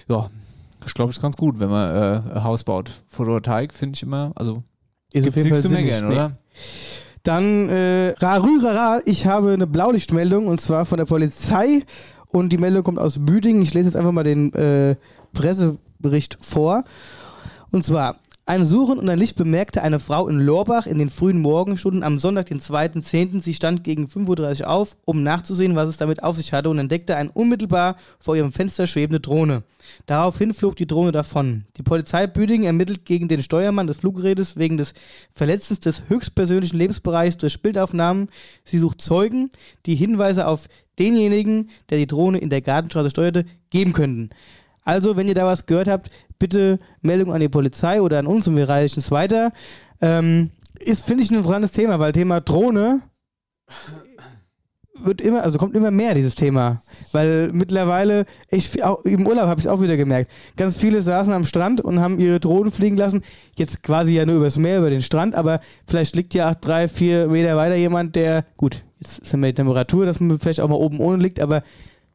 Ja, ich glaube, ist ganz gut, wenn man äh, ein Haus baut. Photovoltaik finde ich immer, also Ist gibt's nichts zu meckern, oder? Dann äh, Rarü Rara, ich habe eine Blaulichtmeldung und zwar von der Polizei und die Meldung kommt aus Büdingen. Ich lese jetzt einfach mal den äh, Pressebericht vor. Und zwar, ein Suchen und ein Licht bemerkte eine Frau in Lorbach in den frühen Morgenstunden am Sonntag, den 2.10. Sie stand gegen 5.30 Uhr auf, um nachzusehen, was es damit auf sich hatte und entdeckte eine unmittelbar vor ihrem Fenster schwebende Drohne. Daraufhin flog die Drohne davon. Die Polizei Büdingen ermittelt gegen den Steuermann des Fluggerätes wegen des Verletzens des höchstpersönlichen Lebensbereichs durch Bildaufnahmen. Sie sucht Zeugen, die Hinweise auf denjenigen, der die Drohne in der Gartenstraße steuerte, geben könnten. Also, wenn ihr da was gehört habt, bitte Meldung an die Polizei oder an uns und wir reichen es weiter. Ähm, ist, finde ich, ein interessantes Thema, weil Thema Drohne wird immer, also kommt immer mehr dieses Thema. Weil mittlerweile, ich auch im Urlaub habe ich es auch wieder gemerkt. Ganz viele saßen am Strand und haben ihre Drohnen fliegen lassen. Jetzt quasi ja nur übers Meer, über den Strand, aber vielleicht liegt ja drei, vier Meter weiter jemand, der, gut, jetzt ist ja die Temperatur, dass man vielleicht auch mal oben ohne liegt, aber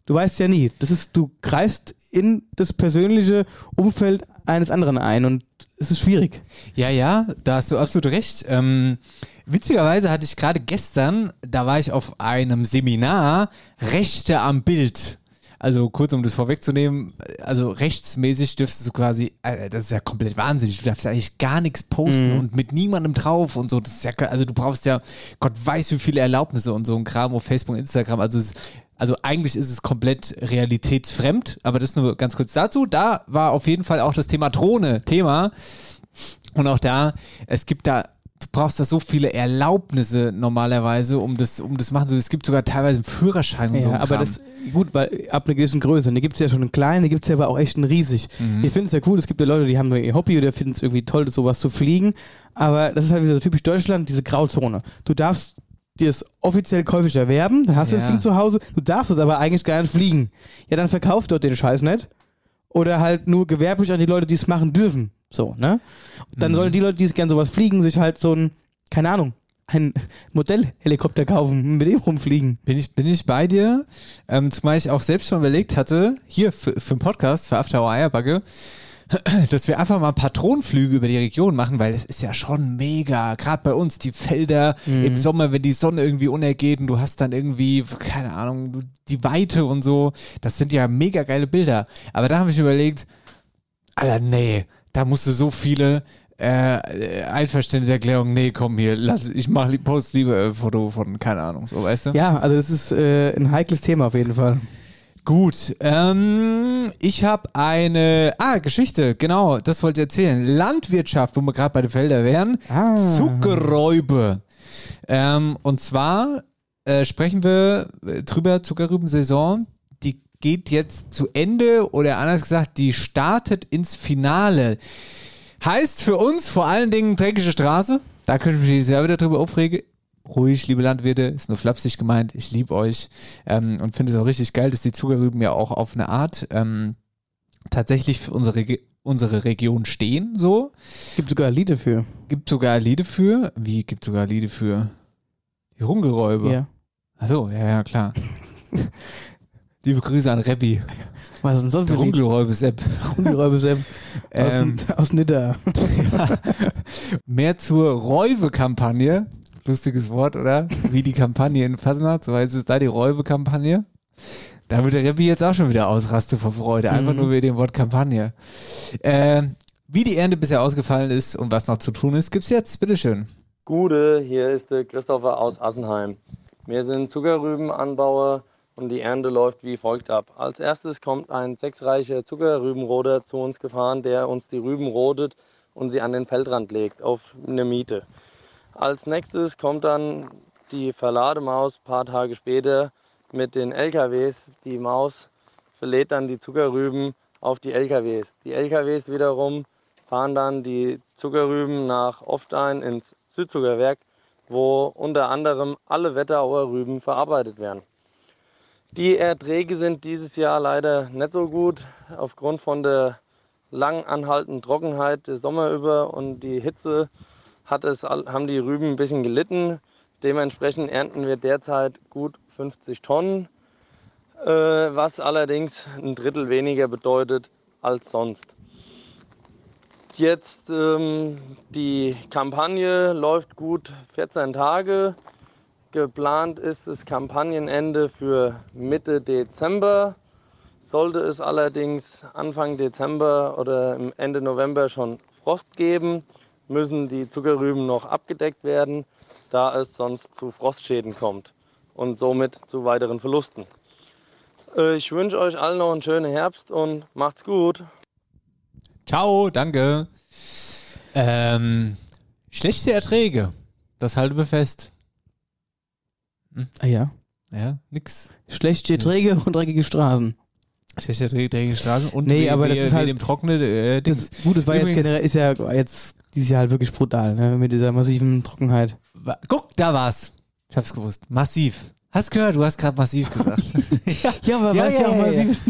du weißt ja nie. Das ist, du greifst in das persönliche Umfeld eines anderen ein und es ist schwierig. Ja, ja, da hast du absolut recht. Ähm, witzigerweise hatte ich gerade gestern, da war ich auf einem Seminar Rechte am Bild. Also kurz, um das vorwegzunehmen, also rechtsmäßig dürftest du quasi, äh, das ist ja komplett wahnsinnig, du darfst ja eigentlich gar nichts posten Mhm. und mit niemandem drauf und so. Das ist ja, also du brauchst ja, Gott weiß wie viele Erlaubnisse und so ein Kram auf Facebook, Instagram. Also es, also eigentlich ist es komplett realitätsfremd, aber das nur ganz kurz dazu. Da war auf jeden Fall auch das Thema Drohne Thema. Und auch da, es gibt da, du brauchst da so viele Erlaubnisse normalerweise, um das, um das machen zu. Es gibt sogar teilweise einen Führerschein und Ja, so. aber Kram. das, gut, weil ab einer gewissen Größe. Da gibt es ja schon einen kleinen, da gibt es ja aber auch echt einen riesig. Mhm. Ich finde es ja cool, es gibt ja Leute, die haben nur ihr Hobby oder finden es irgendwie toll, sowas zu fliegen. Aber das ist halt wieder so typisch Deutschland, diese Grauzone. Du darfst dir es offiziell käuflich erwerben, dann hast du Ja. das Ding zu Hause, du darfst es aber eigentlich gar nicht fliegen. Ja, dann verkauf dort den Scheiß nicht. Oder halt nur gewerblich an die Leute, die es machen dürfen. So, ne? Und dann Mhm. sollen die Leute, die es gerne sowas fliegen, sich halt so ein, keine Ahnung, ein Modellhelikopter kaufen, und mit dem rumfliegen. Bin ich, bin ich bei dir, ähm, zumal ich auch selbst schon überlegt hatte, hier für, für einen Podcast, für After Hour Eierbacke, *clears throat* dass wir einfach mal Patronenflüge über die Region machen, weil das ist ja schon mega. Gerade bei uns, die Felder im Sommer, wenn die Sonne irgendwie untergeht und du hast dann irgendwie, keine Ahnung, die Weite und so, das sind ja mega geile Bilder. Aber da habe ich überlegt, Alter, nee, da musst du so viele äh, Einverständniserklärungen, nee, komm hier, lass, ich mach, li- post lieber ein Foto von, keine Ahnung, so, weißt du? Ja, also das ist äh, ein heikles Thema auf jeden Fall. Gut, ähm, ich habe eine, ah, Geschichte, genau, das wollte ich erzählen. Landwirtschaft, wo wir gerade bei den Feldern wären, Ah. Zuckerräube. Ähm, und zwar äh, sprechen wir äh, drüber, Zuckerrübensaison, die geht jetzt zu Ende oder anders gesagt, die startet ins Finale. Heißt für uns vor allen Dingen dreckige Straße. Da könnte ich mich Jahr wieder drüber aufregen. Ruhig, liebe Landwirte, ist nur flapsig gemeint. Ich liebe euch ähm, und finde es auch richtig geil, dass die Zuckerrüben ja auch auf eine Art ähm, tatsächlich für unsere, unsere Region stehen. So Gibt sogar Lieder für. gibt sogar Liede für. Wie gibt sogar Liede für? Die Hungeräuber. Ja. Achso, ja, ja, klar. *laughs* Liebe Grüße an Rebbi. Was ist denn sonst für Lied? Rumgeräube-Sepp. Rumgeräube *laughs* aus, Ähm, *laughs* aus Nidda. Mehr zur Räubekampagne. Lustiges Wort, oder? Wie die Kampagne in Fasnacht, so heißt es da, die Räubekampagne. Da wird der Rebbi jetzt auch schon wieder ausrasten vor Freude, einfach Mhm. nur wegen dem Wort Kampagne. Ähm, wie die Ernte bisher ausgefallen ist und was noch zu tun ist, gibt's jetzt. Bitteschön. Gude, hier ist der Christopher aus Assenheim. Wir sind Zuckerrübenanbauer und die Ernte läuft wie folgt ab. Als erstes kommt ein sechsreicher Zuckerrübenroder zu uns gefahren, der uns die Rüben rodet und sie an den Feldrand legt auf eine Miete. Als nächstes kommt dann die Verlademaus ein paar Tage später mit den LKWs. Die Maus verlädt dann die Zuckerrüben auf die LKWs. Die LKWs wiederum fahren dann die Zuckerrüben nach Offtein ins Südzuckerwerk, wo unter anderem alle Wetterauer Rüben verarbeitet werden. Die Erträge sind dieses Jahr leider nicht so gut aufgrund von der lang anhaltenden Trockenheit des Sommer über und die Hitze hat es, haben die Rüben ein bisschen gelitten. Dementsprechend ernten wir derzeit gut 50 Tonnen, äh, was allerdings ein Drittel weniger bedeutet als sonst. Jetzt ähm, die Kampagne läuft gut 14 Tage. Geplant ist das Kampagnenende für Mitte Dezember. Sollte es allerdings Anfang Dezember oder Ende November schon Frost geben, müssen die Zuckerrüben noch abgedeckt werden, da es sonst zu Frostschäden kommt und somit zu weiteren Verlusten. Äh, Ich wünsche euch allen noch einen schönen Herbst und macht's gut. Ciao, danke. Ähm, schlechte Erträge. Das halten wir fest. Ah ja. Ja, nix. Schlechte Erträge und dreckige Straßen. Schlechte Erträge, dreckige Straßen und Nee, aber das ist halt- dem trockenen äh. Das, gut, das war jetzt Übrigens- generell, ist ja jetzt dieses Jahr halt wirklich brutal, ne? Mit dieser massiven Trockenheit. Guck, da war's. Ich hab's gewusst. Massiv. Hast gehört, du hast gerade massiv gesagt. *laughs* Ja, aber Ja, ja, ja, auch ja, massiv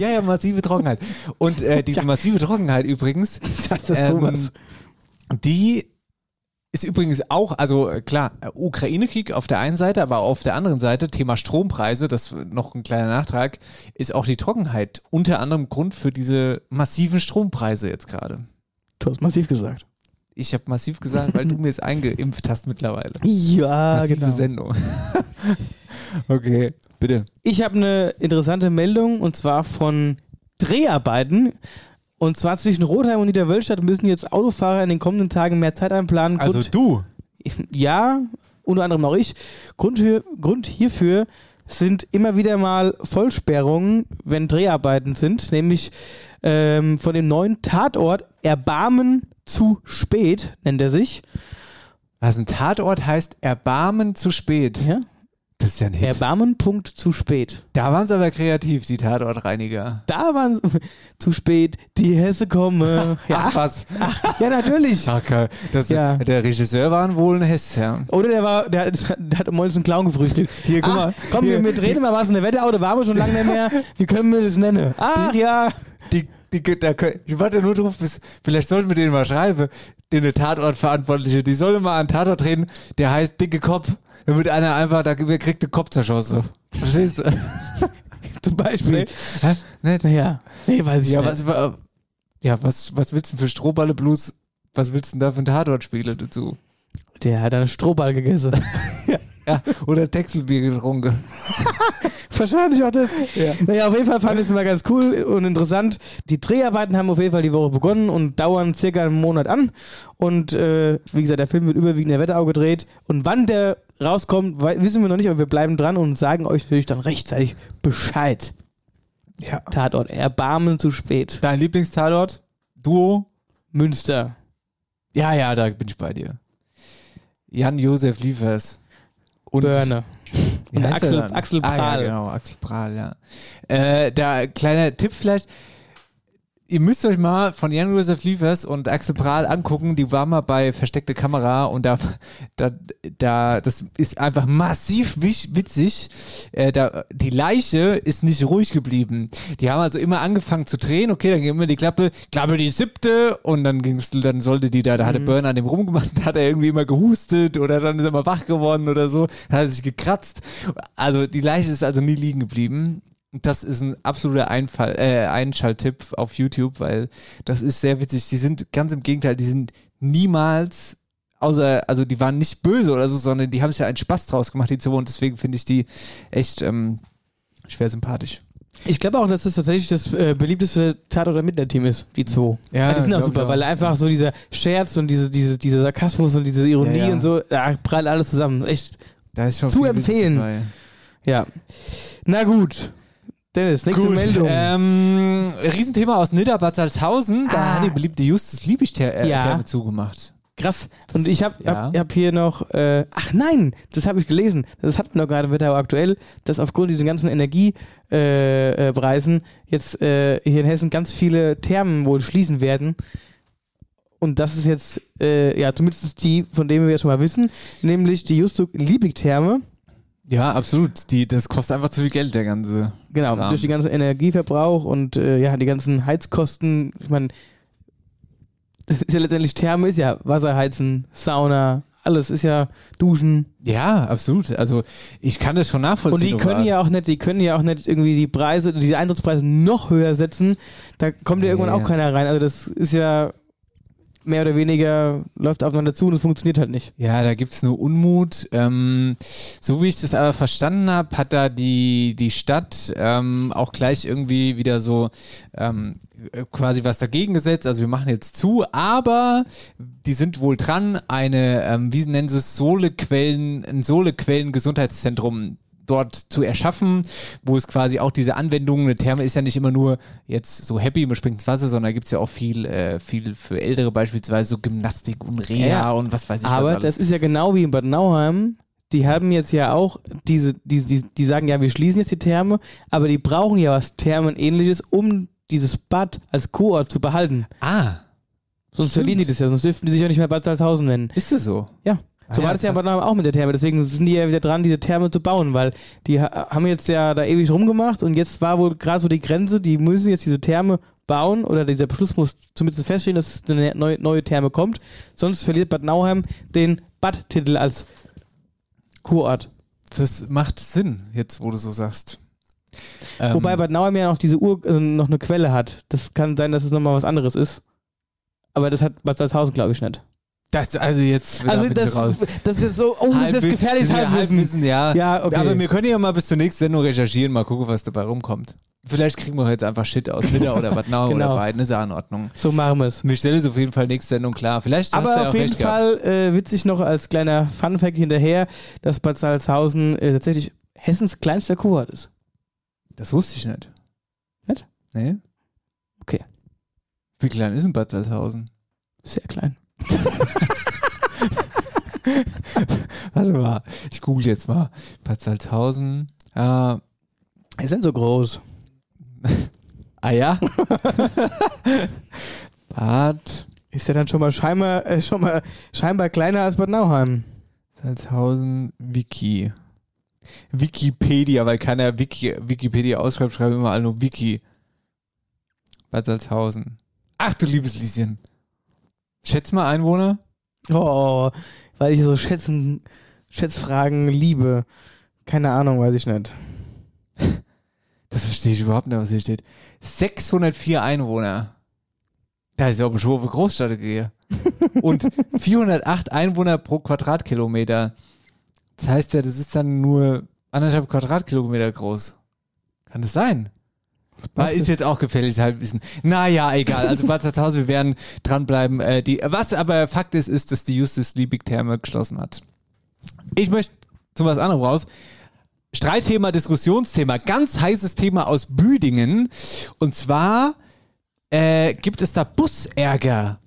ja, ja, massive Trockenheit. Und äh, *laughs* diese massive Trockenheit übrigens, Das ist sowas. die ist übrigens auch, also äh, klar, äh, Ukraine-Krieg auf der einen Seite, aber auf der anderen Seite, Thema Strompreise, das noch ein kleiner Nachtrag, ist auch die Trockenheit unter anderem Grund für diese massiven Strompreise jetzt gerade. Du hast massiv gesagt. Ich habe massiv gesagt, weil du *laughs* mir es eingeimpft hast mittlerweile. Ja, Massive genau. Sendung. *laughs* okay, bitte. Ich habe eine interessante Meldung und zwar von Dreharbeiten. Und zwar zwischen Rotheim und Niederwölstadt müssen jetzt Autofahrer in den kommenden Tagen mehr Zeit einplanen. Also Grund, du. *laughs* ja, unter anderem auch ich. Grund, für, Grund hierfür sind immer wieder mal Vollsperrungen, wenn Dreharbeiten sind, nämlich ähm, von dem neuen Tatort Erbarmen zu spät, nennt er sich. Was ein Tatort heißt, Erbarmen zu spät. Ja? Das ist ja ein Hit. Erbarmen, Punkt, zu spät. da waren sie aber kreativ, die Tatortreiniger. Da waren sie *laughs* zu spät, die Hesse komme. *laughs* Ach was. *laughs* Ja, natürlich. Ach, das, Ja. Der Regisseur war wohl ein Hess, ja. Oder der war, der, hat- der hat morgens einen Clown gefrühstückt. Hier, guck Ach, mal. Komm, Hier, wir, wir drehen mal was in der Wetterauto, waren wir schon lange nicht mehr. Wie können wir das nennen? Ach ja. Die, die, da, ich warte nur drauf, bis, vielleicht sollten wir denen mal schreiben, den Tatortverantwortliche, die sollen mal einen Tatort reden, der heißt Dicke Kopf. Da wird einer einfach, da kriegt der Kopf zerschossen. Verstehst du? *laughs* Zum Beispiel. Hä? Nicht? Ja. Nee, weiß ich Ja, nicht. was, ja was, was willst du denn für Strohballe Blues? Was willst du denn da für ein Tatort spielen dazu? Der hat einen Strohball gegessen. *laughs* Ja, oder Texelbier getrunken. *laughs* Wahrscheinlich auch das. Naja, auf jeden Fall fand ich es mal ganz cool und interessant. Die Dreharbeiten haben auf jeden Fall die Woche begonnen und dauern circa einen Monat an. Und äh, wie gesagt, der Film wird überwiegend in der Wetterau gedreht. Und wann der rauskommt, wissen wir noch nicht, aber wir bleiben dran und sagen euch natürlich dann rechtzeitig Bescheid. Ja. Tatort, Erbarmen zu spät. Dein Lieblingstatort? Duo? Münster. Ja, ja, da bin ich bei dir. Jan-Josef Liefers. Und Börne. Und Axel? Axel Ah, ja, Prahl. genau, Axel Prahl, ja. Äh, da kleiner Tipp vielleicht. Ihr müsst euch mal von Jan-Josef Liefers und Axel Prahl angucken. Die waren mal bei Versteckte Kamera und da, da, da das ist einfach massiv witzig. Äh, da, die Leiche ist nicht ruhig geblieben. Die haben also immer angefangen zu drehen. Okay, dann ging immer die Klappe, Klappe die siebte und dann ging's, dann sollte die da, da hatte Burn an dem rumgemacht, da hat er irgendwie immer gehustet oder dann ist er mal wach geworden oder so, dann hat er sich gekratzt. Also die Leiche ist also nie liegen geblieben. Das ist ein absoluter Einfall, äh, Einschalttipp auf YouTube, weil das ist sehr witzig. Die sind ganz im Gegenteil, die sind niemals, außer, also die waren nicht böse oder so, sondern die haben sich ja einen Spaß draus gemacht, die zwei, und deswegen finde ich die echt ähm, schwer sympathisch. Ich glaube auch, dass das tatsächlich das äh, beliebteste Tatort-Ermittler-Team ist, die zwei. Ja, die sind auch super, auch. weil einfach so dieser Scherz und diese, diese, dieser Sarkasmus und diese Ironie Ja, ja. und so, da prallt alles zusammen. Echt, Da ist schon Zu empfehlen. ja. Na gut. Dennis, nächste Gut, Meldung. Ähm, Riesenthema aus Nidda-Bad Salzhausen. Da Ah. hat die beliebte Justus Liebig-Therme Ja. zugemacht. Krass. Und ich habe Ja. hab, hab hier noch, äh, ach nein, das habe ich gelesen. Das hat man doch gerade Wetterau aktuell, dass aufgrund dieser ganzen Energiepreisen äh, Preisen jetzt äh, hier in Hessen ganz viele Thermen wohl schließen werden. Und das ist jetzt, äh, ja, zumindest die, von denen wir jetzt schon mal wissen, nämlich die Justo-Liebig-Therme. Ja, absolut. Die, das kostet einfach zu viel Geld, der ganze. Genau, Kram. durch den ganzen Energieverbrauch und äh, ja, die ganzen Heizkosten. Ich meine, das ist ja letztendlich Therme, ist ja Wasserheizen, Sauna, alles ist ja Duschen. Ja, absolut. Also ich kann das schon nachvollziehen. Und die können ja auch nicht, die können ja auch nicht irgendwie die Preise, diese Eintrittspreise noch höher setzen. Da kommt ja irgendwann Nee. auch keiner rein. Also das ist ja mehr oder weniger läuft aufeinander zu und es funktioniert halt nicht. Ja, da gibt's nur Unmut. Ähm, so wie ich das aber verstanden habe, hat da die, die Stadt ähm, auch gleich irgendwie wieder so ähm, quasi was dagegen gesetzt. Also wir machen jetzt zu, aber die sind wohl dran, eine, ähm, wie nennen sie es, Sohlequellen, ein Sohlequellen-Gesundheitszentrum dort zu erschaffen, wo es quasi auch diese Anwendungen, eine Therme ist ja nicht immer nur jetzt so happy, man springt ins Wasser, sondern da gibt's ja auch viel, äh, viel für Ältere beispielsweise, so Gymnastik und Reha Ja, und was weiß ich was Aber das ist ja genau wie in Bad Nauheim. Die haben jetzt ja auch diese, diese, die, die sagen ja, wir schließen jetzt die Therme, aber die brauchen ja was Thermenähnliches, um dieses Bad als Kurort zu behalten. Ah, Sonst Stimmt. verlieren die das ja, sonst dürften die sich ja nicht mehr Bad Salzhausen nennen. ist das so? Ja. So Ah war ja, das ja aber auch mit der Therme. Deswegen sind die ja wieder dran, diese Therme zu bauen, weil die ha- haben jetzt ja da ewig rumgemacht und jetzt war wohl gerade so die Grenze, die müssen jetzt diese Therme bauen oder dieser Beschluss muss zumindest feststehen, dass eine neue, neue Therme kommt. Sonst verliert Bad Nauheim den Bad-Titel als Kurort. Das macht Sinn, jetzt wo du so sagst. Ähm, Wobei Bad Nauheim ja noch diese Ur äh, noch eine Quelle hat. Das kann sein, dass es nochmal was anderes ist. Aber das hat Bad Salzhausen, glaube ich, nicht. Das, also jetzt Also das, raus. das ist jetzt so, oh, das ist gefährliches Halbwissen. Halbwissen, ja. Ja, okay. Aber wir können ja mal bis zur nächsten Sendung recherchieren, mal gucken, was dabei rumkommt. Vielleicht kriegen wir heute einfach Shit aus Nidda oder Nauheim *laughs* Genau. oder beiden, ist ja in Ordnung. so machen wir es. Mir stelle es auf jeden Fall nächste Sendung klar. Vielleicht hast du Aber ja auf auch jeden. Fall äh, witzig noch als kleiner Funfact hinterher, dass Bad Salzhausen äh, tatsächlich Hessens kleinster Kurort ist. Das wusste ich nicht. Nicht? Nee. Okay. Wie klein ist denn Bad Salzhausen? Sehr klein. *laughs* Warte mal, ich google jetzt mal. Bad Salzhausen. Ah, Die sind so groß. ah ja? *laughs* Bad Ist ja dann schon mal scheinbar, äh, schon mal scheinbar kleiner als Bad Nauheim. Salzhausen Wiki. Wikipedia, weil keiner Wiki, Wikipedia ausschreibt, schreiben immer alle nur Wiki. Bad Salzhausen. Ach du liebes Lieschen. Schätz mal Einwohner. Oh, weil ich so Schätzen, Schätzfragen liebe. Keine Ahnung, weiß ich nicht. *laughs* Das verstehe ich überhaupt nicht, was hier steht. 604 Einwohner. Da ist ja auch eine Schwufe Großstadt gehe. *laughs* Und 408 Einwohner pro Quadratkilometer. Das heißt ja, das ist dann nur anderthalb Quadratkilometer groß. Kann das sein? War, ist jetzt auch gefährliches Halbwissen. Naja, egal. Also Bad Salzhausen, wir werden dranbleiben. Äh, die, was aber Fakt ist, ist, dass die Justus Liebig Therme geschlossen hat. Ich möchte zu was anderem raus. Streitthema, Diskussionsthema, ganz heißes Thema aus Büdingen. Und zwar äh, gibt es da Busärger.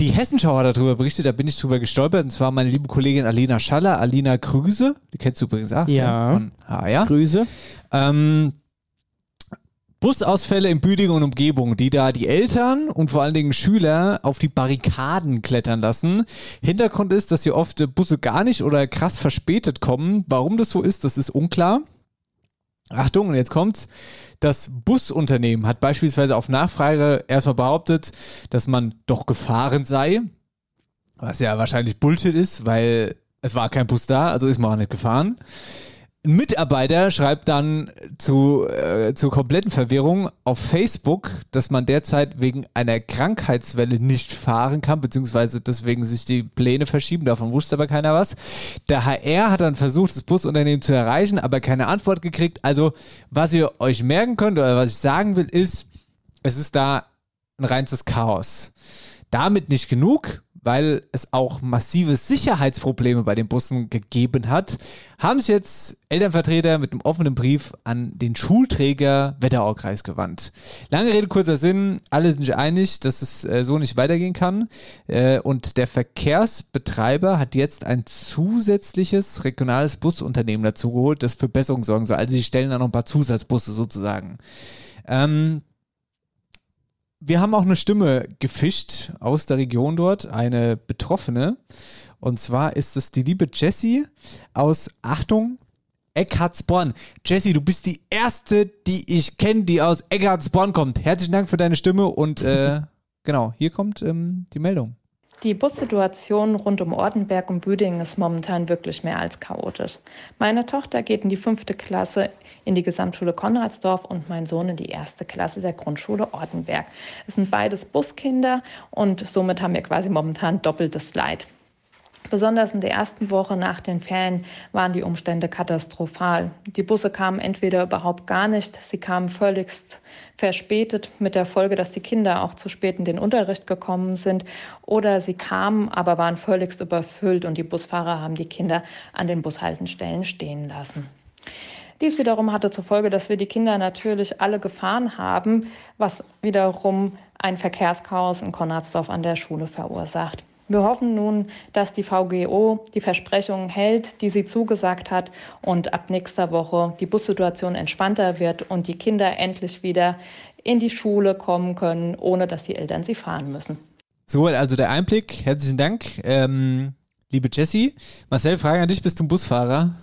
Die Hessenschau hat darüber berichtet, da bin ich drüber gestolpert. Und zwar meine liebe Kollegin Alina Schaller, Alina Krüse, die kennst du übrigens auch. Ja. ne? Von HR. Grüße. Ähm, Busausfälle in Büdingen und Umgebung, die da die Eltern und vor allen Dingen Schüler auf die Barrikaden klettern lassen. Hintergrund ist, dass hier oft Busse gar nicht oder krass verspätet kommen. Warum das so ist, das ist unklar. Achtung, und jetzt kommt's. Das Busunternehmen hat beispielsweise auf Nachfrage erstmal behauptet, dass man doch gefahren sei. Was ja wahrscheinlich Bullshit ist, weil es war kein Bus da, also ist man auch nicht gefahren. Ein Mitarbeiter schreibt dann zu, äh, zur kompletten Verwirrung auf Facebook, dass man derzeit wegen einer Krankheitswelle nicht fahren kann, beziehungsweise deswegen sich die Pläne verschieben. Davon wusste aber keiner was. Der HR hat dann versucht, das Busunternehmen zu erreichen, aber keine Antwort gekriegt. Also, was ihr euch merken könnt oder was ich sagen will, ist, es ist da ein reinstes Chaos. Damit nicht genug, weil es auch massive Sicherheitsprobleme bei den Bussen gegeben hat, haben sich jetzt Elternvertreter mit einem offenen Brief an den Schulträger Wetteraukreis gewandt. Lange Rede, kurzer Sinn, alle sind sich einig, dass es äh, so nicht weitergehen kann. Äh, und der Verkehrsbetreiber hat jetzt ein zusätzliches regionales Busunternehmen dazugeholt, das für Besserung sorgen soll. Also sie stellen da noch ein paar Zusatzbusse sozusagen. Ähm, wir haben auch eine Stimme gefischt aus der Region dort, eine Betroffene. Und zwar ist es die liebe Jessie aus, Achtung, Eckhartsborn. Jessie, du bist die erste, die ich kenne, die aus Eckhartsborn kommt. Herzlichen Dank für deine Stimme und äh, *laughs* genau, hier kommt ähm, die Meldung. Die Bussituation rund um Ortenberg und Büdingen ist momentan wirklich mehr als chaotisch. Meine Tochter geht in die fünfte Klasse in die Gesamtschule Konradsdorf und mein Sohn in die erste Klasse der Grundschule Ortenberg. Es sind beides Buskinder und somit haben wir quasi momentan doppeltes Leid. Besonders in der ersten Woche nach den Ferien waren die Umstände katastrophal. Die Busse kamen entweder überhaupt gar nicht, sie kamen völligst verspätet mit der Folge, dass die Kinder auch zu spät in den Unterricht gekommen sind oder sie kamen, aber waren völligst überfüllt und die Busfahrer haben die Kinder an den Bushaltestellen stehen lassen. Dies wiederum hatte zur Folge, dass wir die Kinder natürlich alle gefahren haben, was wiederum ein Verkehrschaos in Konradsdorf an der Schule verursacht. Wir hoffen nun, dass die VGO die Versprechungen hält, die sie zugesagt hat und ab nächster Woche die Bussituation entspannter wird und die Kinder endlich wieder in die Schule kommen können, ohne dass die Eltern sie fahren müssen. Soweit also der Einblick. Herzlichen Dank. Ähm, liebe Jessie. Marcel, Frage an dich, bist du ein Busfahrer?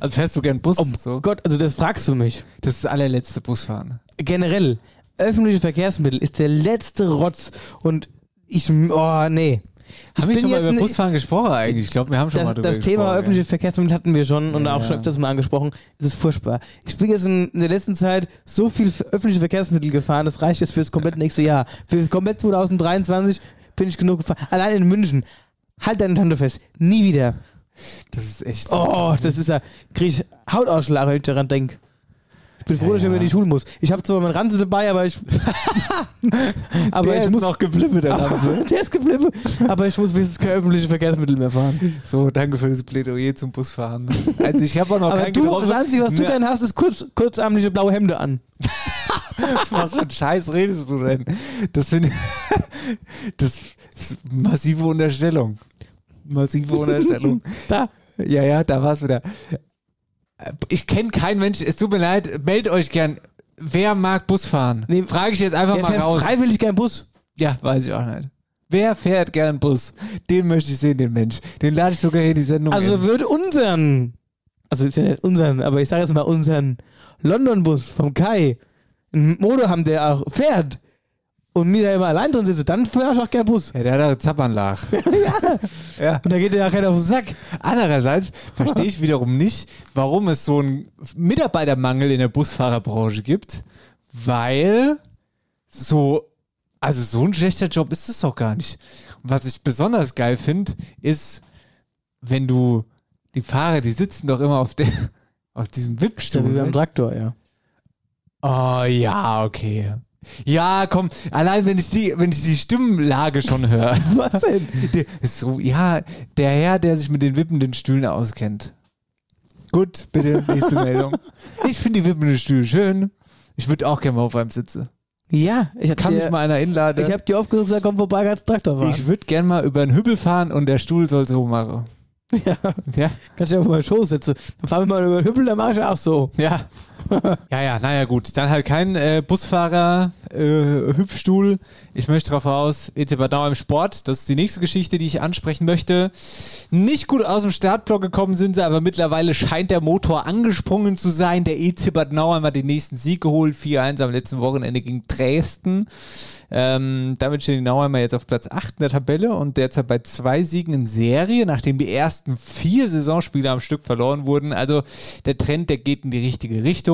Also fährst du gern Bus? Oh so? Gott, also das fragst du mich. Das ist das allerletzte Busfahren. Generell, öffentliche Verkehrsmittel ist der letzte Rotz und ich, oh nee. Ich Haben wir schon mal über Busfahren gesprochen eigentlich? Ich glaube, wir haben schon mal das, drüber das Thema gesprochen. öffentliche Verkehrsmittel hatten wir schon und Ja, auch schon öfters mal angesprochen. Es ist furchtbar. Ich bin jetzt in, der letzten Zeit so viel öffentliche Verkehrsmittel gefahren, das reicht jetzt für das komplette nächste Jahr. Für das komplett 2023 bin ich genug gefahren. Allein in München. Halt deine Tante fest. Nie wieder. Das ist echt so. Oh, das ist ja. Krieg ich Hautausschlag, wenn ich daran denke. Ich bin froh, dass ich in die Schule muss. Ich habe zwar meinen Ranze dabei, aber ich. *laughs* aber Der ich ist muss noch geblieben, der *laughs* Ranze. der ist geblieben. Aber ich muss wenigstens keine öffentlichen Verkehrsmittel mehr fahren. So, danke für das Plädoyer zum Busfahren. Also ich habe auch noch aber keinen du, getroffen. Einzige, was du gern hast, ist kurz, kurzarmliche blaue Hemde an. *laughs* Was für ein Scheiß redest du denn? Das finde ich. Das ist massive Unterstellung. Massive Unterstellung. Da. Ja, ja, da war es wieder. Ich kenne keinen Menschen, es tut mir leid, meldet euch gern. Wer mag Bus fahren? Nee, Frage ich jetzt einfach mal fährt raus. freiwillig kein Bus? Ja, weiß ich auch nicht. Wer fährt gern Bus? Den möchte ich sehen, den Mensch. Den lade ich sogar hier in die Sendung. Also ein. würde unseren, also ist ja nicht unseren, aber ich sage jetzt mal unseren London-Bus vom Kai einen Motor haben, der auch fährt und mir da immer allein drin sitze, dann fahre ich auch kein Bus. ja, der hat auch Zappanlach. *laughs* ja. Und da geht der auch keiner auf den Sack. Andererseits verstehe ich wiederum nicht, warum es so einen Mitarbeitermangel in der Busfahrerbranche gibt, weil so, also so ein schlechter Job ist es doch gar nicht. Und was ich besonders geil finde, ist, wenn du die Fahrer, die sitzen doch immer auf der, *laughs* auf diesem Ja, wie Wippstuhl. beim? Traktor, ja. Oh ja, okay. Ja, komm, allein wenn ich die, wenn ich die Stimmlage schon höre. *laughs* Was denn? Der ist so, ja, der Herr, der sich mit den wippenden Stühlen auskennt. Gut, bitte, nächste Meldung. *laughs* Ich finde die wippenden Stühle schön. Ich würde auch gerne mal auf einem sitzen. Ja, ich hab Kann dir, mich mal einer einladen. ich hab dir aufgesucht gesagt, komm vorbei, ganz Traktor fahren. Ich würde gerne mal über einen Hübbel fahren und der Stuhl soll so machen. *laughs* ja, Ja, kannst du ja auf meinen Schoß sitzen. Dann fahren wir mal über den Hüppel, dann mache ich auch so. ja. Ja, ja, naja, gut. Dann halt kein äh, Busfahrer, äh, Hüpfstuhl. Ich möchte darauf raus, EC Bad Nauheim im Sport. Das ist die nächste Geschichte, die ich ansprechen möchte. Nicht gut aus dem Startblock gekommen sind sie, aber mittlerweile scheint der Motor angesprungen zu sein. Der EC Bad Nauheim hat den nächsten Sieg geholt. 4-1 am letzten Wochenende gegen Dresden. Ähm, damit stehen die Nauheimer jetzt auf Platz 8 in der Tabelle und derzeit bei zwei Siegen in Serie, nachdem die ersten vier Saisonspiele am Stück verloren wurden. Also der Trend, der geht in die richtige Richtung.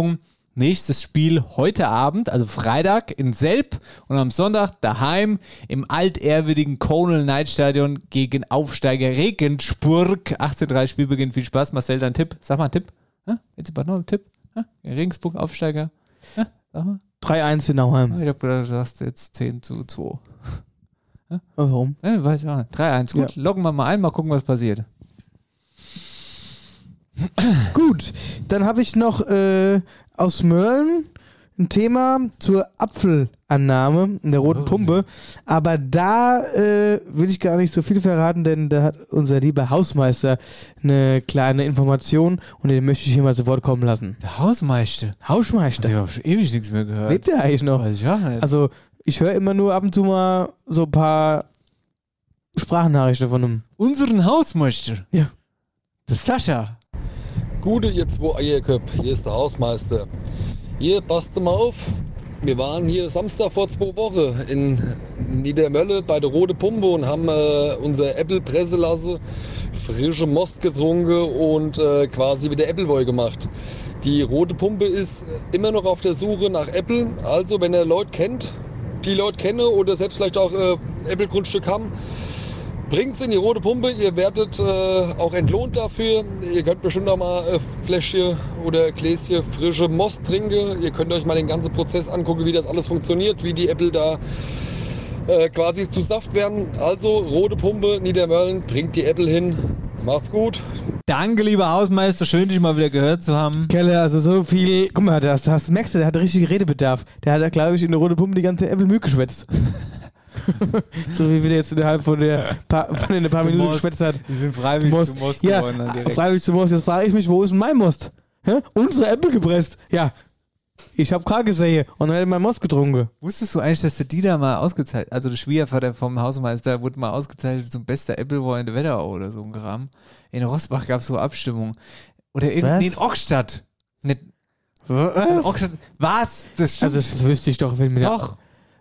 Nächstes Spiel heute Abend, also Freitag in Selb und am Sonntag daheim im altehrwürdigen Conal Night Stadion gegen Aufsteiger Regensburg. 18.30 Spielbeginn, viel Spaß. Marcel, dein Tipp? Sag mal einen Tipp. Hä? Jetzt noch einen Tipp? Hä? Regensburg, Aufsteiger. Hä? Sag mal. 3-1 für Nauheim. Ich hab gedacht, du sagst jetzt 10 zu 2. Oh, warum? Ne, weiß ich auch nicht. 3-1. Gut, loggen wir mal ein, mal gucken, was passiert. Gut, dann habe ich noch äh, aus Mölln ein Thema zur Apfelannahme in der roten Pumpe. Aber da äh, will ich gar nicht so viel verraten, denn da hat unser lieber Hausmeister eine kleine Information und den möchte ich hier mal zu Wort kommen lassen. Der Hausmeister. Hausmeister. Ich habe schon ewig nichts mehr gehört. Lebt der eigentlich noch? Weiß ich auch nicht. Also, ich höre immer nur ab und zu mal so ein paar Sprachnachrichten von einem. unseren Hausmeister. Ja. Das Sascha. Gute, ihr zwei Eierköp, hier ist der Hausmeister. Hier, passt mal auf. Wir waren hier Samstag vor zwei Wochen in Niedermölle bei der Rote Pumpe und haben äh, unser Apple pressen lassen, frische Most getrunken und äh, quasi wieder Appleboy gemacht. Die Rote Pumpe ist immer noch auf der Suche nach Apple. Also, wenn ihr Leute kennt, die Leute kennen oder selbst vielleicht auch äh, Apple-Grundstück haben, Bringt's in die rote Pumpe, ihr werdet äh, auch entlohnt dafür. Ihr könnt bestimmt auch mal äh, Fläschchen oder Gläschen frische Most trinken. Ihr könnt euch mal den ganzen Prozess angucken, wie das alles funktioniert, wie die Apple da äh, quasi zu Saft werden. Also rote Pumpe, Niedermölln, bringt die Apple hin. Macht's gut. Danke, lieber Hausmeister. Schön, dich mal wieder gehört zu haben. Keller, also so viel. Guck mal, das, das merkst du, der hat richtig Redebedarf. Der hat, glaube ich, in der rote Pumpe die ganze Apple Mühe geschwätzt. *laughs* *laughs* so wie wir jetzt innerhalb von der paar, von den paar Du Minuten geschwätzt hat. Wir sind freiwillig Most. zu Most ja, geworden. Direkt. freiwillig zu Most. Jetzt frage ich mich, wo ist denn mein Most? Hä? Unsere Apple gepresst. Ja, Ich habe K gesehen und dann hätte mein Most getrunken. Wusstest du eigentlich, dass der Dieter mal ausgezeichnet, also der Schwiegervater vom Hausmeister, wurde mal ausgezeichnet zum bester Appleboy in der Wetterau oder so ein Kram. In Rossbach gab es so Abstimmung. Oder nee, in Ockstadt. Nicht, Was? Ockstadt. Was? Das stimmt. Also das wüsste ich doch, wenn mir Doch.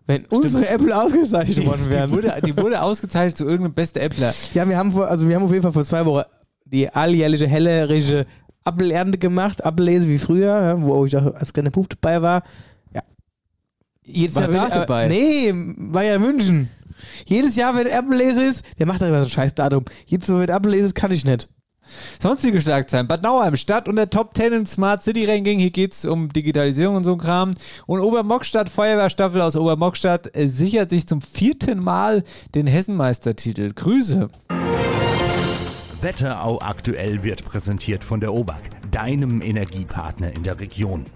Wenn unsere Apple ausgezeichnet worden Die wären. wurde, die wurde ausgezeichnet zu irgendeinem beste Appler. Ja, wir haben vor, also wir haben auf jeden Fall vor zwei Wochen die alljährliche hellerische Appelernte gemacht, Appellese wie früher, wo ich auch als kleiner Bub dabei war. Ja. Jedes Warst Jahr, du wenn- auch dabei? Nee, war ja in München. Jedes Jahr, wenn Appellese ist, der macht da immer so ein scheiß Datum. Jedes Mal, wenn Appellese ist, kann ich nicht. Sonstige Schlagzeilen. Bad Nauheim, Stadt unter Top 10 im Smart City Ranking. Hier geht's um Digitalisierung und so ein Kram. Und Obermockstadt, Feuerwehrstaffel aus Obermockstadt, äh, sichert sich zum vierten Mal den Hessenmeistertitel. Grüße. Wetterau aktuell wird präsentiert von der OBAK, deinem Energiepartner in der Region.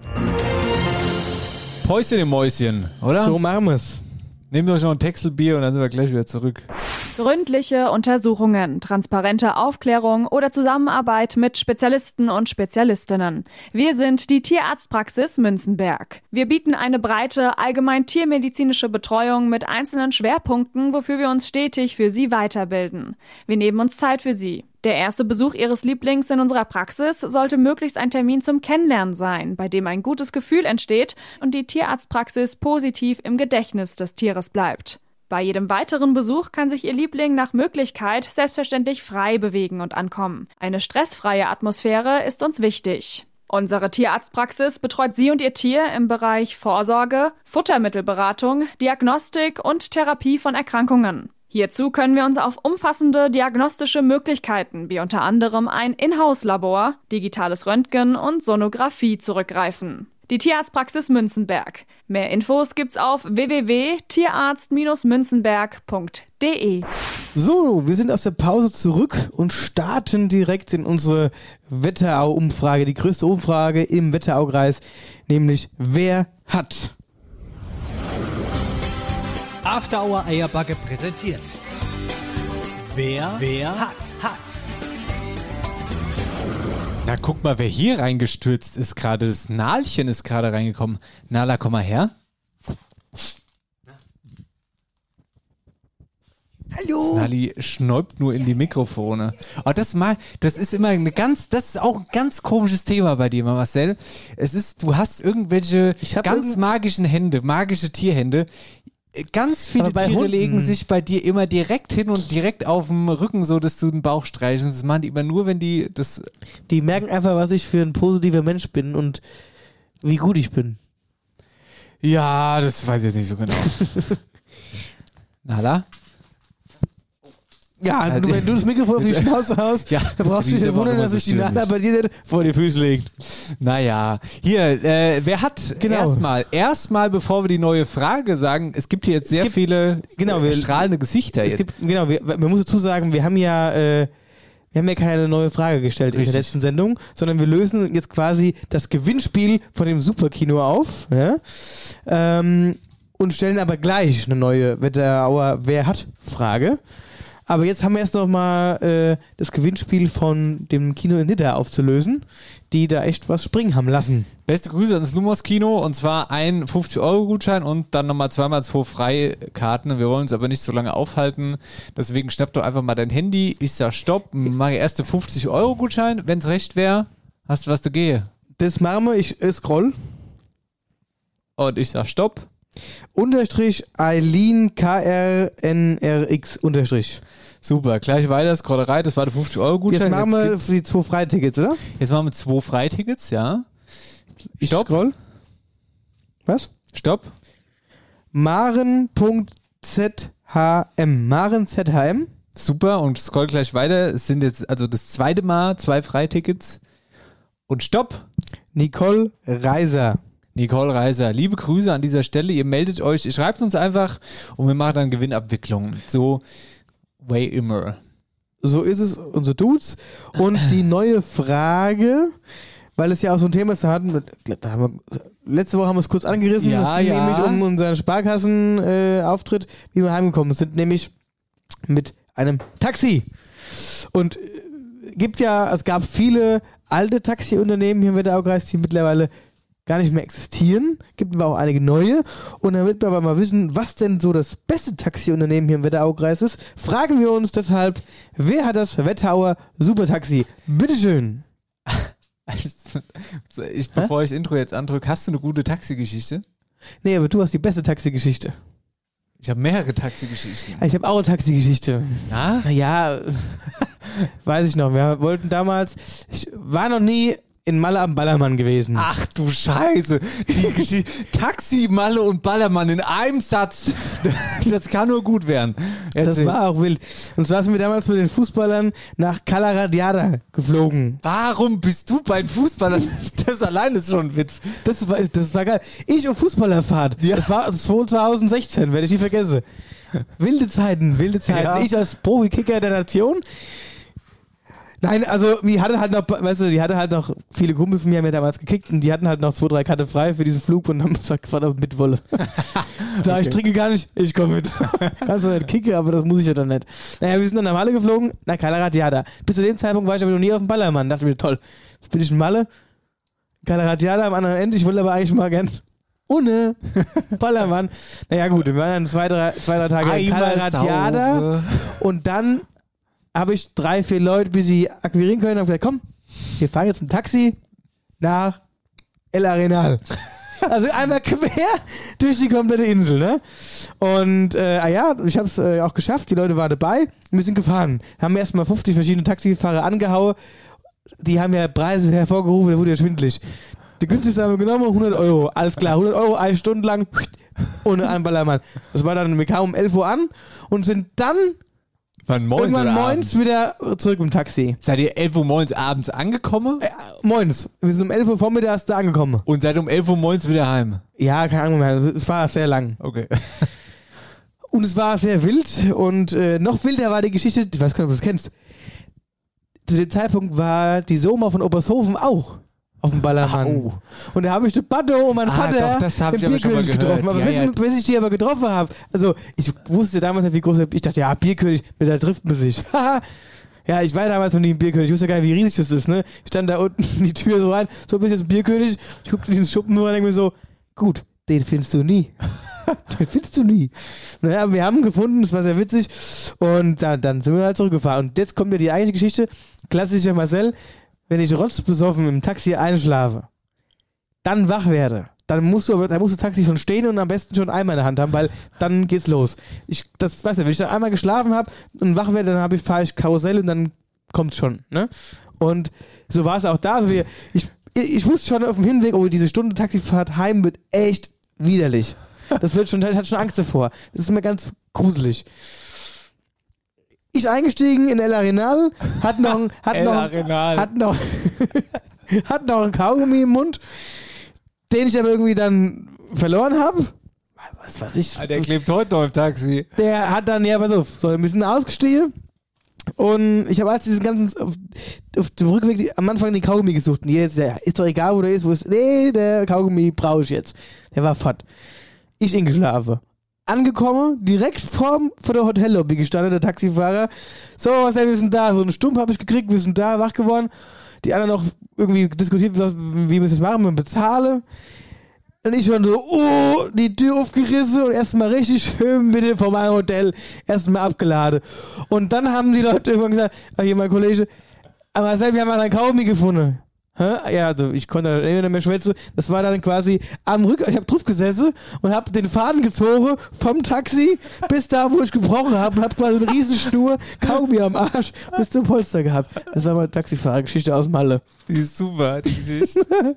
Päuschen im Mäuschen, oder? So machen wir's. Nehmt euch noch ein Texelbier und dann sind wir gleich wieder zurück. Gründliche Untersuchungen, transparente Aufklärung oder Zusammenarbeit mit Spezialisten und Spezialistinnen. Wir sind die Tierarztpraxis Münzenberg. Wir bieten eine breite, allgemein tiermedizinische Betreuung mit einzelnen Schwerpunkten, wofür wir uns stetig für Sie weiterbilden. Wir nehmen uns Zeit für Sie. Der erste Besuch Ihres Lieblings in unserer Praxis sollte möglichst ein Termin zum Kennenlernen sein, bei dem ein gutes Gefühl entsteht und die Tierarztpraxis positiv im Gedächtnis des Tieres bleibt. Bei jedem weiteren Besuch kann sich Ihr Liebling nach Möglichkeit selbstverständlich frei bewegen und ankommen. Eine stressfreie Atmosphäre ist uns wichtig. Unsere Tierarztpraxis betreut Sie und Ihr Tier im Bereich Vorsorge, Futtermittelberatung, Diagnostik und Therapie von Erkrankungen. Hierzu können wir uns auf umfassende diagnostische Möglichkeiten wie unter anderem ein Inhouse-Labor, digitales Röntgen und Sonographie zurückgreifen. Die Tierarztpraxis Münzenberg. Mehr Infos gibt's auf www.tierarzt-münzenberg.de. So, wir sind aus der Pause zurück und starten direkt in unsere Wetterau-Umfrage, die größte Umfrage im Wetteraukreis, nämlich wer hat? After Hour Eierbacke präsentiert. Wer, wer hat, hat. Na, guck mal, wer hier reingestürzt ist gerade. Das Nalchen ist gerade reingekommen. Nala, komm mal her. Hallo! Nali schnäubt nur in die Mikrofone. Aber das mal, das ist immer eine ganz, das ist auch ein ganz komisches Thema bei dir, Marcel. Es ist, du hast irgendwelche ganz irgend- magischen Hände, magische Tierhände. Ganz viele Tiere Hunden- legen sich bei dir immer direkt hin und direkt auf dem Rücken, so dass du den Bauch streichelst. Das machen die immer nur, wenn die das. Die merken einfach, was ich für ein positiver Mensch bin und wie gut ich bin. Ja, das weiß ich jetzt nicht so genau. *laughs* Nala? Ja, Ja, du, wenn du das Mikrofon auf die *laughs* Schnauze haust, Ja, dann brauchst du dich nicht wundern, dass sich die Nala bei dir vor die Füße legt. Naja, hier, äh, wer hat Genau. erstmal, erstmal, bevor wir die neue Frage sagen, es gibt hier jetzt sehr gibt- viele genau, wir- strahlende Gesichter Es jetzt. gibt, genau, wir, man muss dazu sagen, wir haben ja, äh, wir haben ja keine neue Frage gestellt in Richtig. der letzten Sendung, sondern wir lösen jetzt quasi das Gewinnspiel von dem Superkino auf ja? ähm, und stellen aber gleich eine neue Wetterauer Wer hat Frage. Aber jetzt haben wir erst noch mal äh, das Gewinnspiel von dem Kino in Nidda aufzulösen, die da echt was springen haben lassen. Beste Grüße ans Lumos Kino und zwar ein 50-Euro-Gutschein und dann nochmal zweimal zwei Freikarten. Wir wollen uns aber nicht so lange aufhalten. Deswegen schnapp doch einfach mal dein Handy. Ich sag Stopp, mache erst den 50-Euro-Gutschein. Wenn es recht wäre, hast du was zu gehe. Das machen wir, ich scroll. Und ich sag Stopp. Unterstrich Eileen KRNRX Unterstrich. Super, gleich weiter, Scrollerei, das war der 50-Euro-Gutschein. Jetzt machen wir die zwei Freitickets, oder? jetzt machen wir zwei Freitickets, ja. Ich Stopp. scroll. Was? Stopp. Maren.zhm. Maren ZHM. Super, und scroll gleich weiter. Es sind jetzt also das zweite Mal zwei Freitickets. Und Stopp. Nicole Reiser. Nicole Reiser, liebe Grüße an dieser Stelle. Ihr meldet euch, ihr schreibt uns einfach und wir machen dann Gewinnabwicklung. So way immer. So ist es, unser Dudes. Und die *laughs* neue Frage, weil es ja auch so ein Thema ist, da hatten wir, da haben wir, letzte Woche haben wir es kurz angerissen. Ja, es ging ja. nämlich um unseren Sparkassenauftritt, äh, wie wir heimgekommen sind, nämlich mit einem Taxi. Und äh, gibt ja, es gab viele alte Taxiunternehmen hier im Wetteraukreis, die mittlerweile gar nicht mehr existieren. Gibt aber auch einige neue. Und damit wir aber mal wissen, was denn so das beste Taxiunternehmen hier im Wetteraukreis ist, fragen wir uns deshalb, wer hat das Wetterauer Supertaxi? Bitteschön. *laughs* Ich, bevor ich das Intro jetzt andrücke, hast du eine gute Taxigeschichte? Nee, aber du hast die beste Taxigeschichte. Ich habe mehrere Taxigeschichten. Ich habe auch eine Taxigeschichte. Ja? Ja, *laughs* weiß ich noch. Wir wollten damals, ich war noch nie in Malle am Ballermann gewesen. Ach du Scheiße. Die Geschichte. Taxi, Malle und Ballermann in einem Satz. Das kann nur gut werden. Das war auch wild. Und zwar sind wir damals mit den Fußballern nach Calaradiada geflogen. Warum bist du bei den Fußballern? Das allein ist schon ein Witz. Das war, das war geil. Ich auf Fußballerfahrt. Ja. Das war 2016, werde ich nie vergessen. Wilde Zeiten, wilde Zeiten. Ja. Ich als Profi-Kicker der Nation. Nein, also die hatte halt noch, weißt du, die hatte halt noch viele Kumpels von mir haben ja damals gekickt und die hatten halt noch zwei, drei Karte frei für diesen Flug und haben gesagt, gefragt, ob ich mit wolle. *laughs* da ich trinke gar nicht, ich komme mit. *laughs* Kannst du nicht kicken, aber das muss ich ja dann nicht. Naja, wir sind dann nach Malle geflogen, nach Calaratiada. Bis zu dem Zeitpunkt war ich aber noch nie auf dem Ballermann. Dachte mir, toll, jetzt bin ich in Malle, Calaratiada am anderen Ende, ich wollte aber eigentlich mal gern ohne *laughs* Ballermann. Naja gut, wir waren dann zwei, drei, zwei, drei Tage Calaratiada und dann habe ich drei, vier Leute, bis sie akquirieren können, und gesagt, komm, wir fahren jetzt mit dem Taxi nach El Arenal. *laughs* Also einmal quer durch die komplette Insel, ne? Und äh, ah ja, ich habe es äh, auch geschafft, die Leute waren dabei, wir sind gefahren. Haben erstmal 50 verschiedene Taxifahrer angehauen, die haben ja Preise hervorgerufen, da wurde ja schwindelig. Die günstigste haben wir genommen, 100 Euro, alles klar, 100 Euro, eine Stunde lang, *laughs* ohne einen Ballermann. Das war dann, wir kamen um 11 Uhr an und sind dann Wann moins irgendwann moins wieder zurück im Taxi. Seid ihr 11 Uhr morgens abends angekommen? Äh, moins. Wir sind um 11 Uhr vormittags da angekommen. Und seid um 11 Uhr morgens wieder heim? Ja, keine Ahnung mehr. Es war sehr lang. Okay. *laughs* Und es war sehr wild. Und äh, noch wilder war die Geschichte, ich weiß gar nicht, ob du das kennst. Zu dem Zeitpunkt war die Soma von Obershofen auch auf dem Ballermann. Ah, oh. Und da habe ich den Batto und meinen Ah, Vater doch, im Bierkönig getroffen. Aber Ja, bis, ja. bis ich die aber getroffen habe, also ich wusste damals nicht, wie groß der Ich dachte, ja, Bierkönig, mit der trifft man sich. *laughs* ja, ich war damals noch nie im Bierkönig. Ich wusste gar nicht, wie riesig das ist. Ne? Ich stand da unten in *laughs* die Tür so rein, so bist jetzt ein Bierkönig. Ich guckte in diesen Schuppen nur und denke mir so, gut, den findest du nie. *laughs* den findest du nie. Naja, wir haben ihn gefunden, das war sehr witzig. Und dann, dann sind wir halt zurückgefahren. Und jetzt kommt ja die eigentliche Geschichte. Klassischer Marcel, wenn ich rotzbesoffen im Taxi einschlafe, dann wach werde, dann musst du dann musst du Taxi schon stehen und am besten schon einmal in der Hand haben, weil dann geht's los. Ich, das weißt du, wenn ich dann einmal geschlafen habe und wach werde, dann habe ich, fahre ich Karussell und dann kommt's schon, ne? Und so war es auch da. Also wir, ich, ich wusste schon auf dem Hinweg, oh, diese Stunde Taxifahrt heim wird echt widerlich. Das wird schon, ich hatte schon Angst davor. Das ist mir ganz gruselig. Ich eingestiegen in El Arenal, hat noch, ein- hat El noch, Arenal. hat noch, *laughs* hat noch ein Kaugummi im Mund, den ich aber irgendwie dann verloren habe. Was weiß ich. Ah, Der klebt heute noch im Taxi. Der hat dann, ja, pass auf, so ein bisschen ausgestiegen. Und ich habe als diesen ganzen, auf, auf dem Rückweg die, am Anfang den Kaugummi gesucht. Und jetzt, ja, ist doch egal, wo der ist, wo ist. Nee, der Kaugummi brauche ich jetzt. Der war fort. Ich ihn geschlafen. Angekommen, direkt vorm, vor der Hotellobby gestanden, der Taxifahrer. So, was denn, wir sind da. So einen Stumpf habe ich gekriegt, wir sind da, wach geworden. Die anderen noch irgendwie diskutiert, wie wir es jetzt machen, wir bezahlen. Und ich schon so, oh, die Tür aufgerissen und erstmal richtig schön bitte von meinem Hotel erstmal abgeladen. Und dann haben die Leute irgendwann gesagt, ach hier mein Kollege, aber Marcel, wir haben einen Kaugummi gefunden. Hä? Ja, also ich konnte nicht mehr schwätzen. Das war dann quasi am Rücken, ich habe drauf gesessen und habe den Faden gezogen vom Taxi bis da, wo ich gebrochen habe und habe quasi eine riesen Schnur Kaugummi am Arsch bis zum Polster gehabt. Das war meine Taxifahrergeschichte aus Malle. Die ist super, die Geschichte.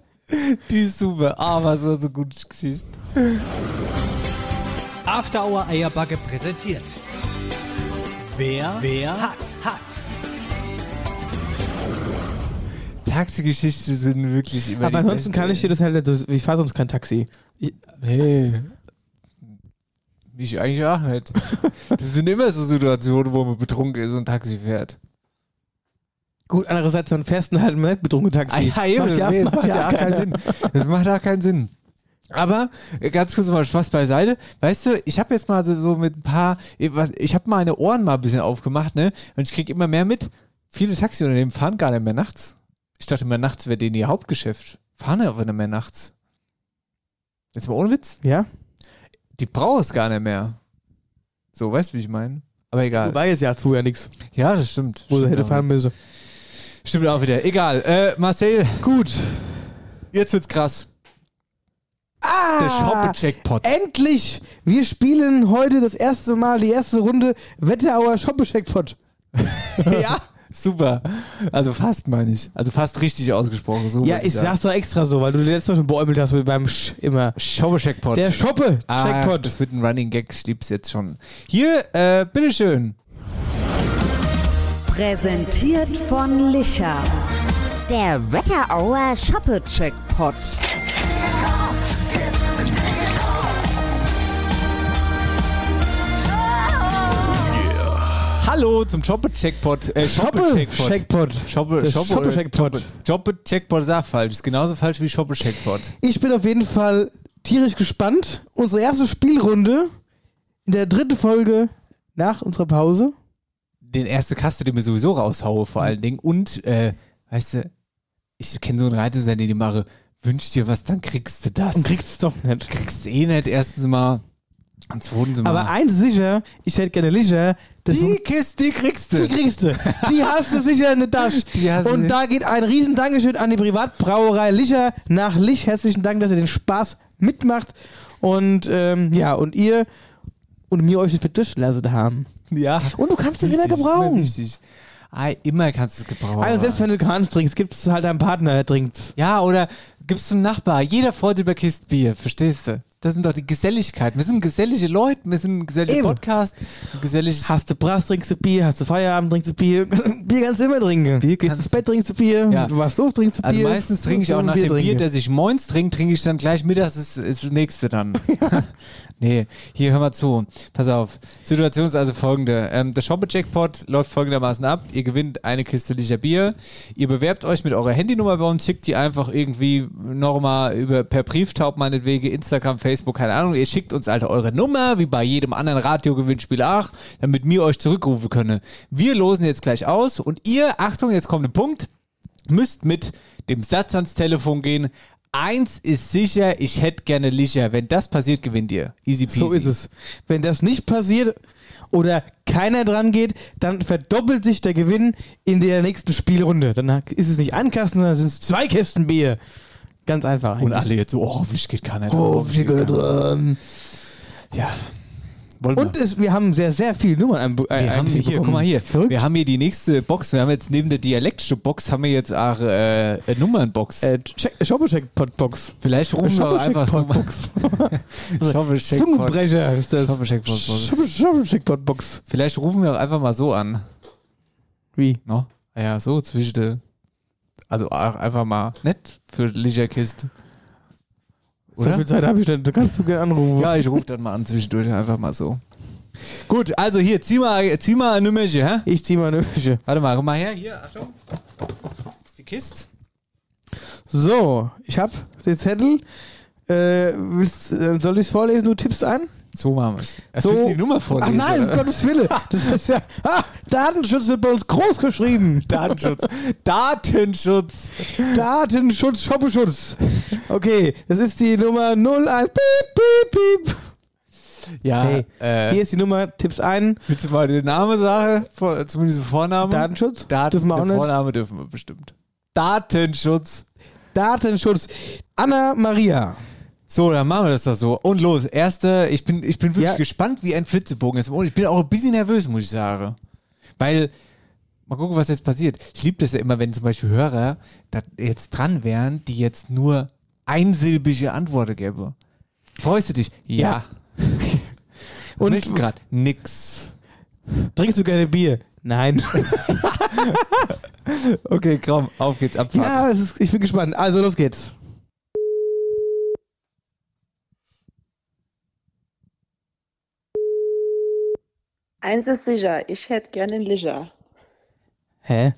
Die ist super. Ah, was war so eine gute Geschichte. After Hour Eierbacke präsentiert. Wer, wer hat, hat. Taxigeschichte sind wirklich immer Aber ansonsten kann ich dir das halt nicht so, ich fahre sonst kein Taxi. Nee. Ich eigentlich auch nicht. *laughs* Das sind immer so Situationen, wo man betrunken ist und Taxi fährt. Gut, andererseits, man fährst dann halt mit betrunken Taxi. Ah, ja, eben, das nee, das macht ja auch keinen Sinn. Das macht auch keinen Sinn. Aber äh, ganz kurz mal Spaß beiseite. Weißt du, ich habe jetzt mal so, so mit ein paar, ich habe meine Ohren mal ein bisschen aufgemacht, ne? Und ich krieg immer mehr mit. Viele Taxiunternehmen fahren gar nicht mehr nachts. Ich dachte immer, nachts wäre denen ihr Hauptgeschäft. Fahren ja aber nicht mehr nachts. Jetzt mal ohne Witz. Ja? Die braucht es gar nicht mehr. So, weißt du, wie ich meine? Aber egal. Wobei jetzt ja zu ja nichts, Ja, das stimmt. wo sie hätte auch fahren müssen. Stimmt auch wieder. Egal. Äh, Marcel, Gut. jetzt wird's krass. Ah! Der Shoppe-Jackpot. Endlich! Wir spielen heute das erste Mal die erste Runde Wetterauer Shoppe-Checkpot. *laughs* ja, super. Also fast meine ich. Also fast richtig ausgesprochen. So Ja, ich sagen. sag's doch extra so, weil du letztes Mal schon beäumelt hast mit beim Sch immer. Shoppe-Jackpot. Der Shoppe Ah, das wird ein Running Gag, ich lieb's jetzt schon. Hier, äh, bitteschön. Präsentiert von Licher. Der Wetterauer Shoppe-Checkpot. Hallo zum Shoppe-Jackpot. Äh, Der Shoppe, Shoppe-Jackpot. Shoppe-Jackpot ist auch falsch. Ist genauso falsch wie Shoppe-Jackpot. Ich bin auf jeden Fall tierisch gespannt. Unsere erste Spielrunde in der dritten Folge nach unserer Pause. Den erste Kaste, den mir sowieso raushaue, vor allen Dingen. Und, äh, weißt du, ich kenne so einen Reitungsender, die mache, wünsch dir was, dann kriegst du das. Und kriegst es doch nicht. kriegst eh nicht. Erstens mal. Zweitens mal. Aber eins ist sicher, ich hätte gerne Licher. Die Kiste, die kriegst du. Die kriegst du. Die hast du sicher in der Tasche. Und nicht. da geht ein riesen Dankeschön an die Privatbrauerei Licher nach Lich. Herzlichen Dank, dass ihr den Spaß mitmacht. Und ähm, ja, und ihr und mir euch nicht verdurchgelassen haben. Ja. Und du kannst es immer ist gebrauchen. wichtig. Ah, immer kannst du es gebrauchen. Und selbst wenn du keins trinkst, gibt es halt einen Partner, der trinkt. Ja, oder gibst du einem Nachbar. Jeder freut über Kiste Bier, verstehst du? Das sind doch die Geselligkeit. Wir sind gesellige Leute, wir sind ein geselliger Eben. Podcast. Gesellig Hast du Brass, trinkst du Bier. Hast du Feierabend, trinkst du Bier. *laughs* Bier kannst du immer trinken. Bier Gehst ins Bett, trinkst du Bier. Ja. Du warst doof, trinkst du also Bier. meistens trinke ich auch nach dem Bier, trinken. das ich moins trinke, trinke ich dann gleich mittags, ist das nächste dann. *laughs* *laughs* nee, hier hör mal zu. Pass auf. Situation ist also folgende. Ähm, der Shoppe-Jackpot läuft folgendermaßen ab. Ihr gewinnt eine Kiste Licher Bier. Ihr bewerbt euch mit eurer Handynummer bei uns, schickt die einfach irgendwie nochmal über per Brieftaub meinetwegen, Instagram, Facebook, keine Ahnung. Ihr schickt uns halt eure Nummer, wie bei jedem anderen Radiogewinnspiel auch, damit wir euch zurückrufen können. Wir losen jetzt gleich aus und ihr, Achtung, jetzt kommt ein Punkt, müsst mit dem Satz ans Telefon gehen. Eins ist sicher, ich hätte gerne Licher. Wenn das passiert, gewinnt ihr. Easy peasy. So ist es. Wenn das nicht passiert oder keiner dran geht, dann verdoppelt sich der Gewinn in der nächsten Spielrunde. Dann ist es nicht ein Kasten, sondern sind es zwei Kästen Bier. Ganz einfach. Und eigentlich. alle jetzt so, oh, hoffentlich geht keiner dran. Oh, wir können dran. Ja. Wollen Und es, wir haben sehr, sehr viele Nummern ein, wir haben hier, guck mal hier, wir haben hier die nächste Box. Wir haben jetzt neben der Dialektstub-Box haben wir jetzt auch äh, eine Nummernbox. Äh, Shoppecheck-Box. Vielleicht rufen wir auch einfach so mal. *laughs* Zungenbrecher ist das. Shoppecheck-Box. Vielleicht rufen wir auch einfach mal so an. Wie? No? Ja, so zwischen der. Also auch einfach mal nett für Licherkiste. So viel Zeit habe ich nicht. Du kannst du gerne anrufen. Ja, ich rufe dann mal an zwischendurch einfach mal so. Gut, also hier, zieh mal, zieh mal ein Nummerchen, hä? Ich zieh mal eine Mische. Warte mal, komm mal her, hier, Achtung. Das ist die Kiste. So, ich habe den Zettel. Äh, willst, äh, soll ich es vorlesen? Du tippst ein? So machen wir es. So. Willst du die Nummer vorlesen? Ach nein, um? Gottes Wille. *laughs* Das ist ja. Ah, Datenschutz wird bei uns groß geschrieben. Datenschutz. Datenschutz. Datenschutz, Shoppeschutz. Okay, das ist die Nummer 01. Piep, piep, piep. Ja, Hey, äh, Hier ist die Nummer, tippst ein. willst du mal den Namen sagen? Vor- Zumindest den Vornamen? Datenschutz? Daten, Dürfen wir auch nicht. Vorname dürfen wir bestimmt. Datenschutz. Datenschutz. Anna Maria. So, dann machen wir das doch so. Und los, erste, ich bin, ich bin wirklich Ja. gespannt wie ein Flitzebogen. Jetzt. Und ich bin auch ein bisschen nervös, muss ich sagen. Weil, mal gucken, was jetzt passiert. Ich liebe das ja immer, wenn zum Beispiel Hörer da jetzt dran wären, die jetzt nur einsilbige Antworten gäbe. Freust du dich? Ja. *laughs* Und- Und nächsten Grad? Nix. Trinkst du gerne Bier? Nein. *laughs* Okay, komm, auf geht's, Abfahrt. ja, ist, ich bin gespannt. Also, los geht's. Eins ist sicher, ich hätte gerne einen Licher. Hä?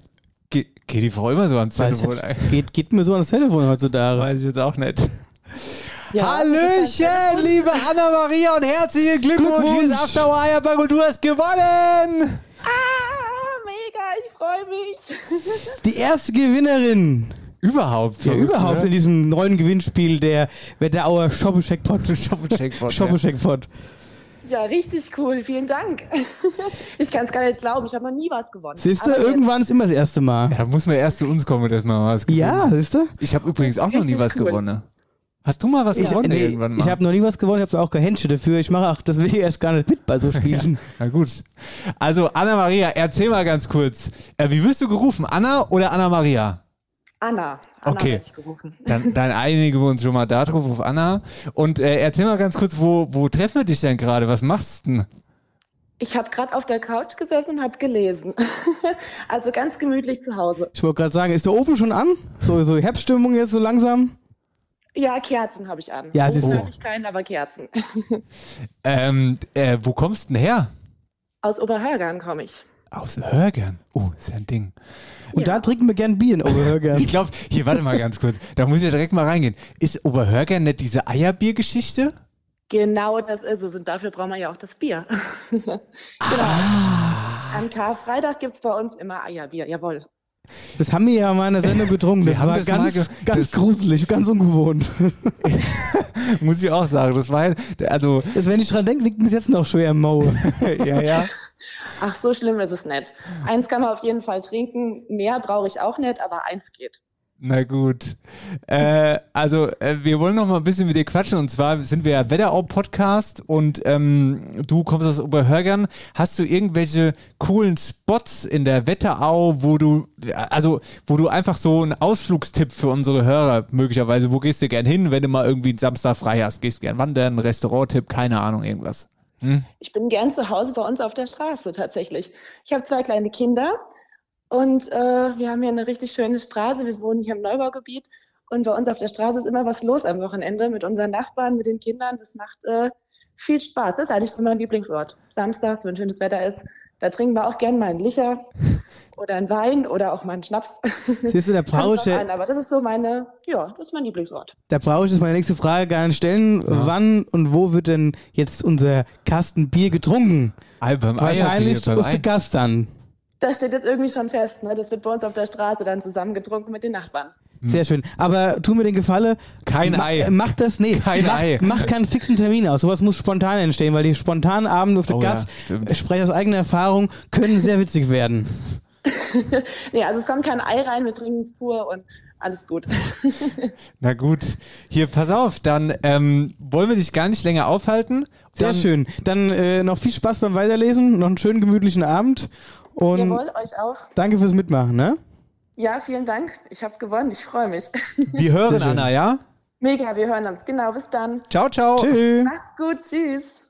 Ge geht die Frau immer so ans Weiß Telefon? ich, geht, geht mir so ans Telefon heutzutage. Weiß ich jetzt auch nicht. Ja, Hallöchen, liebe Anna-Maria und herzlichen Glückwunsch. Hier ist. After Eierberg und du hast gewonnen. Ah, mega, ich freue mich. *laughs* Die erste Gewinnerin Überhaupt. Ja, überhaupt in diesem neuen Gewinnspiel der Wetterauer Shoppecheckpot. Shoppecheckpot. Shoppecheckpot. Ja, richtig cool. Vielen Dank. *laughs* Ich kann es gar nicht glauben. Ich habe noch nie was gewonnen. Siehst du, irgendwann ist immer das erste Mal. Ja, da muss man erst zu uns kommen, dass man was gewonnen Ja, siehst du? Ich habe übrigens auch noch nie was cool. gewonnen. Hast du mal was Ich, gewonnen nee, irgendwann mal? ich habe noch nie was gewonnen, ich habe auch kein Händchen dafür. Ich mache auch deswegen erst gar nicht mit bei so Spielen. *laughs* Na gut. Also, Anna-Maria, erzähl mal ganz kurz. Äh, wie wirst du gerufen? Anna oder Anna-Maria? Anna. Anna Okay. werde ich gerufen. Dann, dann einigen wir uns schon mal darauf, auf Anna. Und äh, erzähl mal ganz kurz, wo, wo treffen wir dich denn gerade? Was machst du denn? Ich habe gerade auf der Couch gesessen und habe gelesen. *laughs* also ganz gemütlich zu Hause. Ich wollte gerade sagen, ist der Ofen schon an? So, so Herbststimmung jetzt so langsam? Ja, Kerzen habe ich an. Ja, siehst du. habe ich keinen, aber Kerzen. *laughs* Ähm, äh, wo kommst du denn her? Aus Oberhörgern komme ich. Aus Hörgern. Oh, ist ja ein Ding. Und da trinken wir gern Bier in Oberhörgern. *laughs* Ich glaube, hier, warte mal ganz kurz. Da muss ich ja direkt mal reingehen. Ist Oberhörgern nicht diese Eierbiergeschichte? Genau das ist es. Und dafür brauchen wir ja auch das Bier. *laughs* genau. Am Karfreitag gibt es bei uns immer Eierbier. Jawohl. Das haben wir ja mal in der Sendung getrunken. Das war das ganz, ge- ganz das- gruselig, ganz ungewohnt. *laughs* Muss ich auch sagen. Das war, also, Das, wenn ich dran denke, liegt mir das jetzt noch schwer im Maul. *laughs* ja, ja. Ach, so schlimm ist es nicht. Eins kann man auf jeden Fall trinken. Mehr brauche ich auch nicht, aber eins geht. Na gut. Äh, also, äh, wir wollen noch mal ein bisschen mit dir quatschen. Und zwar sind wir ja Wetterau-Podcast und ähm, du kommst aus Oberhörgern. Hast du irgendwelche coolen Spots in der Wetterau, wo du, also, wo du einfach so einen Ausflugstipp für unsere Hörer möglicherweise, wo gehst du gern hin, wenn du mal irgendwie einen Samstag frei hast? Gehst gern wandern, Restaurant-Tipp, keine Ahnung, irgendwas. Hm? Ich bin gern zu Hause bei uns auf der Straße tatsächlich. Ich habe zwei kleine Kinder und äh, wir haben hier eine richtig schöne Straße. Wir wohnen hier im Neubaugebiet und bei uns auf der Straße ist immer was los am Wochenende mit unseren Nachbarn, mit den Kindern. Das macht äh, viel Spaß. Das ist eigentlich so mein Lieblingsort. Samstags, wenn schönes Wetter ist, da trinken wir auch gern mal einen Licher oder einen Wein oder auch mal einen Schnaps. Siehst du, *laughs* drauf an, aber das ist so meine, ja, das ist mein Lieblingsort. brauche ich jetzt meine nächste Frage gar nicht stellen. Wann und wo wird denn jetzt unser Kasten Bier getrunken? beim Wahrscheinlich Eierbier, beim auf der Ei- Gast dann. Das steht jetzt irgendwie schon fest. Ne? Das wird bei uns auf der Straße dann zusammen getrunken mit den Nachbarn. Sehr schön. Aber tu mir den Gefallen. Kein ma Ei. Mach das, nee. Kein mach, Ei. Mach keinen fixen Termin aus. Sowas muss spontan entstehen, weil die spontanen Abende auf der Oh ja, Gast, stimmt. ich spreche aus eigener Erfahrung, können sehr witzig werden. *laughs* nee, also es kommt kein Ei rein, wir trinken es pur und alles gut. *laughs* Na gut. Hier, pass auf, dann ähm, wollen wir dich gar nicht länger aufhalten. Sehr Dann- schön. Dann äh, noch viel Spaß beim Weiterlesen, noch einen schönen gemütlichen Abend und Jawohl, euch auch. danke fürs Mitmachen. Ne? Ja, vielen Dank. Ich habe es gewonnen. Ich freue mich. *laughs* Wir hören. Anna, ja? Mega, wir hören uns. Genau, bis dann. Ciao, ciao. Tschüss. Macht's gut. Tschüss.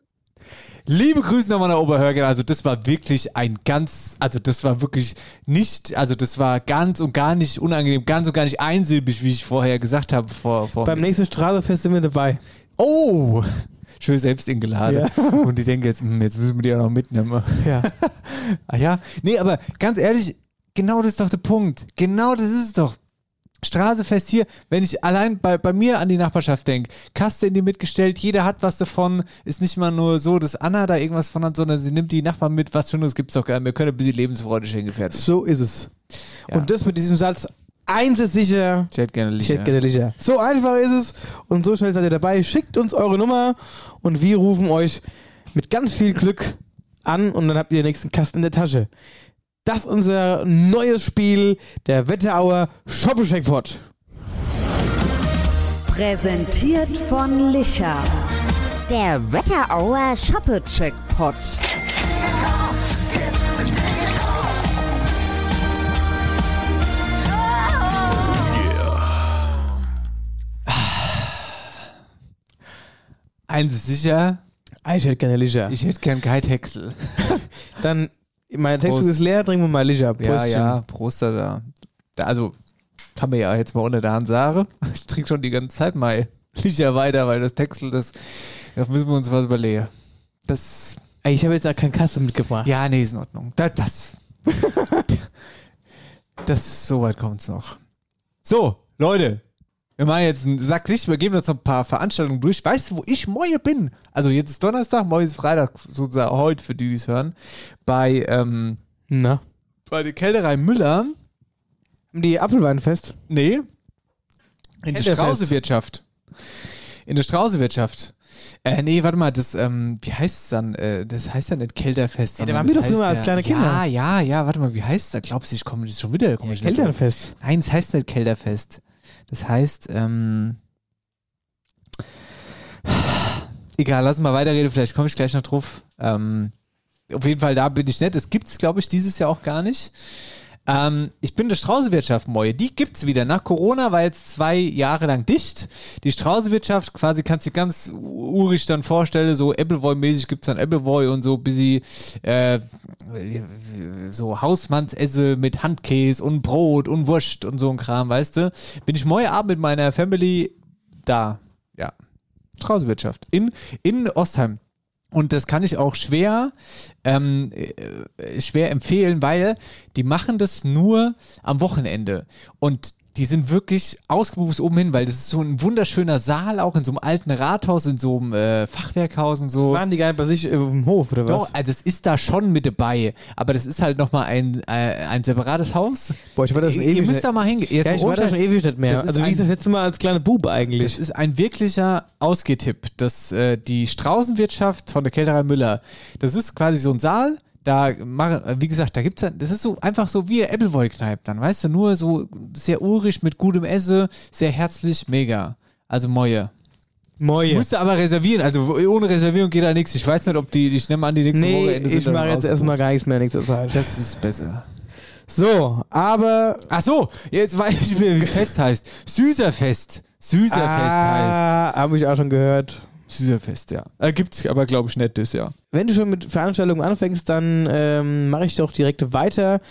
Liebe Grüße nochmal nach Oberhörgen. Also das war wirklich ein ganz, also das war wirklich nicht, also das war ganz und gar nicht unangenehm, ganz und gar nicht einsilbig, wie ich vorher gesagt habe. Vor, vor Beim nächsten Straßefest sind wir dabei. oh, schön selbst ingeladen. *laughs* Und die denken jetzt, hm, jetzt müssen wir die ja noch mitnehmen. Ja. *laughs* ah ja, nee, aber ganz ehrlich, genau das ist doch der Punkt. Genau das ist es doch. Straßefest hier, wenn ich allein bei, bei mir an die Nachbarschaft denke, Kaste in die mitgestellt, jeder hat was davon, ist nicht mal nur so, dass Anna da irgendwas von hat, sondern sie nimmt die Nachbarn mit, was Schönes gibt's doch gar nicht. Wir können ein bisschen Lebensfreude schenken, fertig. So ist es. Ja. Und das mit diesem Satz, eins ist sicher, Ich hätte gerne ich Lichter. hätte gerne Licher. So einfach ist es und so schnell seid ihr dabei. Schickt uns eure Nummer und wir rufen euch mit ganz viel Glück an und dann habt ihr den nächsten Kasten in der Tasche. Das ist unser neues Spiel, der Wetterauer Shoppescheckpot. Präsentiert von Licher. Der Wetterauer Shoppe-Checkpot. Eins ist sicher, Ich hätte gerne Licher. ich hätte gern kein Texel. *laughs* Dann, mein Prost. ist leer, trinken wir mal Licher. Ja, ja, Prost da. da. Also, kann man ja jetzt mal unter der Hand sagen. *laughs* Ich trinke schon die ganze Zeit mal Licher weiter, weil das Texel, das, das müssen wir uns was überlegen. Das, Ey, Ich habe jetzt auch keine Kasse mitgebracht. ja, nee, ist in Ordnung. Das, das, *laughs* das so weit kommt's noch. So, Leute, wir machen jetzt einen Sack Licht, wir geben jetzt noch ein paar Veranstaltungen durch. Weißt du, wo ich morgen bin? Also jetzt ist Donnerstag, morgen ist Freitag, sozusagen heute, für die, die es hören. Bei, ähm, Na. bei der Kälterei Müller Die Apfelweinfest. Nee, In der Kälterfest. Strausewirtschaft. In der Strausewirtschaft. Äh, nee, warte mal, das, ähm, wie heißt es dann? Äh, das heißt ja nicht Kälterfest. Ja, da waren wir doch früher als kleine Kinder. Ja, ja, ja, warte mal, wie heißt das? Glaubst du, ich komme schon wieder? Komm drauf. Kälterfest. Nein, es heißt nicht Kälterfest. Das heißt, ähm, egal, lass mal weiterreden, vielleicht komme ich gleich noch drauf. Ähm, auf jeden Fall, da bin ich nett. Das gibt es, glaube ich, dieses Jahr auch gar nicht. Ähm, ich bin der Strausewirtschaft, Moje. Die gibt's wieder. Nach Corona war jetzt zwei Jahre lang dicht. Die Strausewirtschaft, quasi kannst du dir ganz urig dann vorstellen, so Appleboy-mäßig gibt's dann Appleboy und so busy äh, so Hausmannsesse mit Handkäse und Brot und Wurst und so ein Kram, weißt du? Bin ich morgen Abend mit meiner Family da. Ja. Strausewirtschaft. In, in Ostheim. Und das kann ich auch schwer, ähm, äh, schwer empfehlen, weil die machen das nur am Wochenende. Und die sind wirklich ausgebucht oben hin, weil das ist so ein wunderschöner Saal, auch in so einem alten Rathaus, in so einem äh, Fachwerkhaus und so. Waren die gar nicht bei sich dem Hof oder was? Doch, also es ist da schon mit dabei, aber das ist halt nochmal ein, äh, ein separates Haus. Boah, ich war da schon ewig Ihr müsst nicht- da mal hingehen. Ja, ich war da schon ewig nicht mehr. Also wie ist das letzte Mal als kleine Bube eigentlich? das ist ein wirklicher Ausgetipp. Das, äh, die Straußenwirtschaft von der Kälterei Müller. Das ist quasi so ein Saal. Da, wie gesagt, da gibt's dann, das ist so einfach so wie Appleboy-Kneipe dann, weißt du, nur so sehr urig mit gutem Esse, sehr herzlich, mega. Also Moje. Moje. Musst du aber reservieren, also ohne Reservierung geht da nichts. Ich weiß nicht, ob die, ich nehme an, die nächste nee, Woche ich mache jetzt erstmal gar nichts mehr nächste Zeit. Das ist besser. So, aber. Ach so, jetzt weiß ich wie Fest heißt. Süßerfest. Süßerfest heißt. ah, Habe ich auch schon gehört. Süßerfest, ja. Äh, gibt's aber, glaube ich, das Jahr. Wenn du schon mit Veranstaltungen anfängst, dann ähm, mache ich doch direkt weiter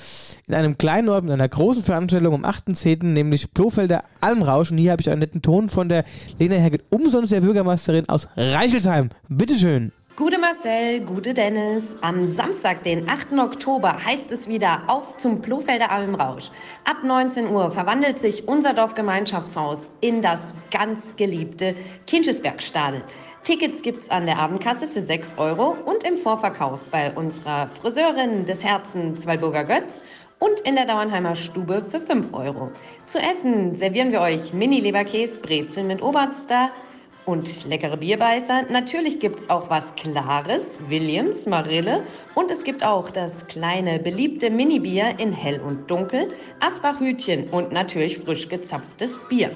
in einem kleinen Ort mit einer großen Veranstaltung am 8.10., nämlich Blofelder Almrausch. Und hier habe ich einen netten Ton von der Lena Herget, umsonst der Bürgermeisterin aus Reichelsheim. Bitteschön. Gute Marcel, gute Dennis. Am Samstag, den 8. Oktober, heißt es wieder auf zum Plofelder Almrausch. Ab 19 Uhr verwandelt sich unser Dorfgemeinschaftshaus in das ganz geliebte Kinschesbergstadel. Tickets gibt's an der Abendkasse für 6 Euro und im Vorverkauf bei unserer Friseurin des Herzens Zweiburger Götz und in der Dauernheimer Stube für 5 Euro. Zu essen servieren wir euch Mini-Leberkäse, Brezel mit Oberster, und leckere Bierbeißer. Natürlich gibt es auch was Klares, Williams, Marille. Und es gibt auch das kleine, beliebte Mini-Bier in Hell und Dunkel, Asbach-Hütchen und natürlich frisch gezapftes Bier.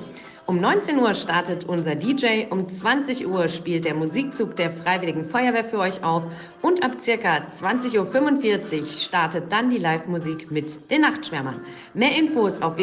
Um 19 Uhr startet unser DJ, um 20 Uhr spielt der Musikzug der Freiwilligen Feuerwehr für euch auf und ab circa 20.45 Uhr startet dann die Live-Musik mit den Nachtschwärmern. Mehr Infos auf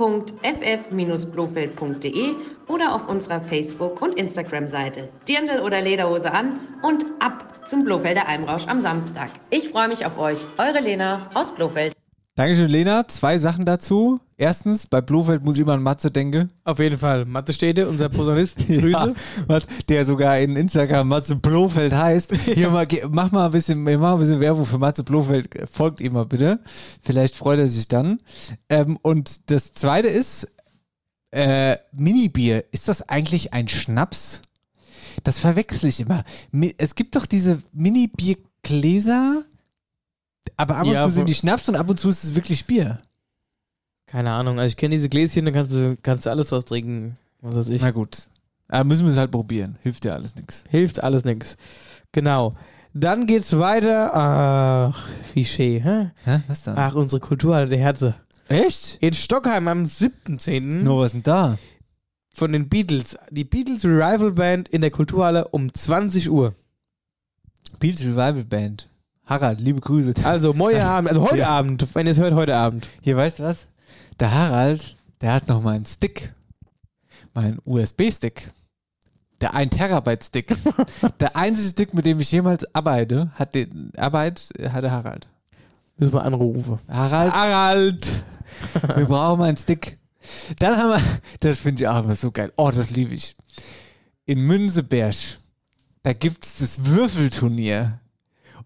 www.ff-blofeld.de oder auf unserer Facebook- und Instagram-Seite. Dirndl oder Lederhose an und ab zum Blofelder Almrausch am Samstag. Ich freue mich auf euch. Eure Lena aus Blofeld. Dankeschön, Lena. Zwei Sachen dazu. Erstens, bei Blofeld muss ich immer an Matze denken. Auf jeden Fall. Matze Stede, unser Posaunist. *laughs* Grüße. Ja, der sogar in Instagram Matze Blofeld heißt. *laughs* Hier mal, mach mal ein bisschen, mach mal ein bisschen Werbung für Matze Blofeld. Folgt ihm mal bitte. Vielleicht freut er sich dann. Ähm, und das zweite ist, äh, Mini-Bier. Ist das eigentlich ein Schnaps? Das verwechsel ich immer. Es gibt doch diese Mini-Bier-Gläser, aber ab und Ja, zu sind die Schnaps und ab und zu ist es wirklich Bier. Keine Ahnung. Also ich kenne diese Gläschen, da kannst du, kannst du alles draus trinken. Was weiß ich. Na gut. Aber müssen wir es halt probieren. Hilft ja alles nichts. Hilft alles nichts. Genau. Dann geht's weiter. Ach, wie schön, hä? Hä? Was dann? Ach, unsere Kulturhalle der Herze. Echt? In Stockheim am 7.10. Nur was denn da? Von den Beatles. Die Beatles Revival Band in der Kulturhalle um 20 Uhr. Beatles Revival Band. Harald, liebe Grüße. Also morgen *laughs* Abend, also heute Ja. Abend, wenn ihr es hört, heute Abend. Hier, weißt du was? Der Harald, der hat noch meinen Stick. Meinen USB-Stick. Der 1 Terabyte Stick. *laughs* der einzige Stick, mit dem ich jemals arbeite, hat den Arbeit, hat der Harald. Müssen wir anrufen. Harald. Harald! *laughs* Wir brauchen einen Stick. Dann haben wir, das finde ich auch immer so geil. Oh, das liebe ich. In Münzeberg, da gibt es das Würfelturnier.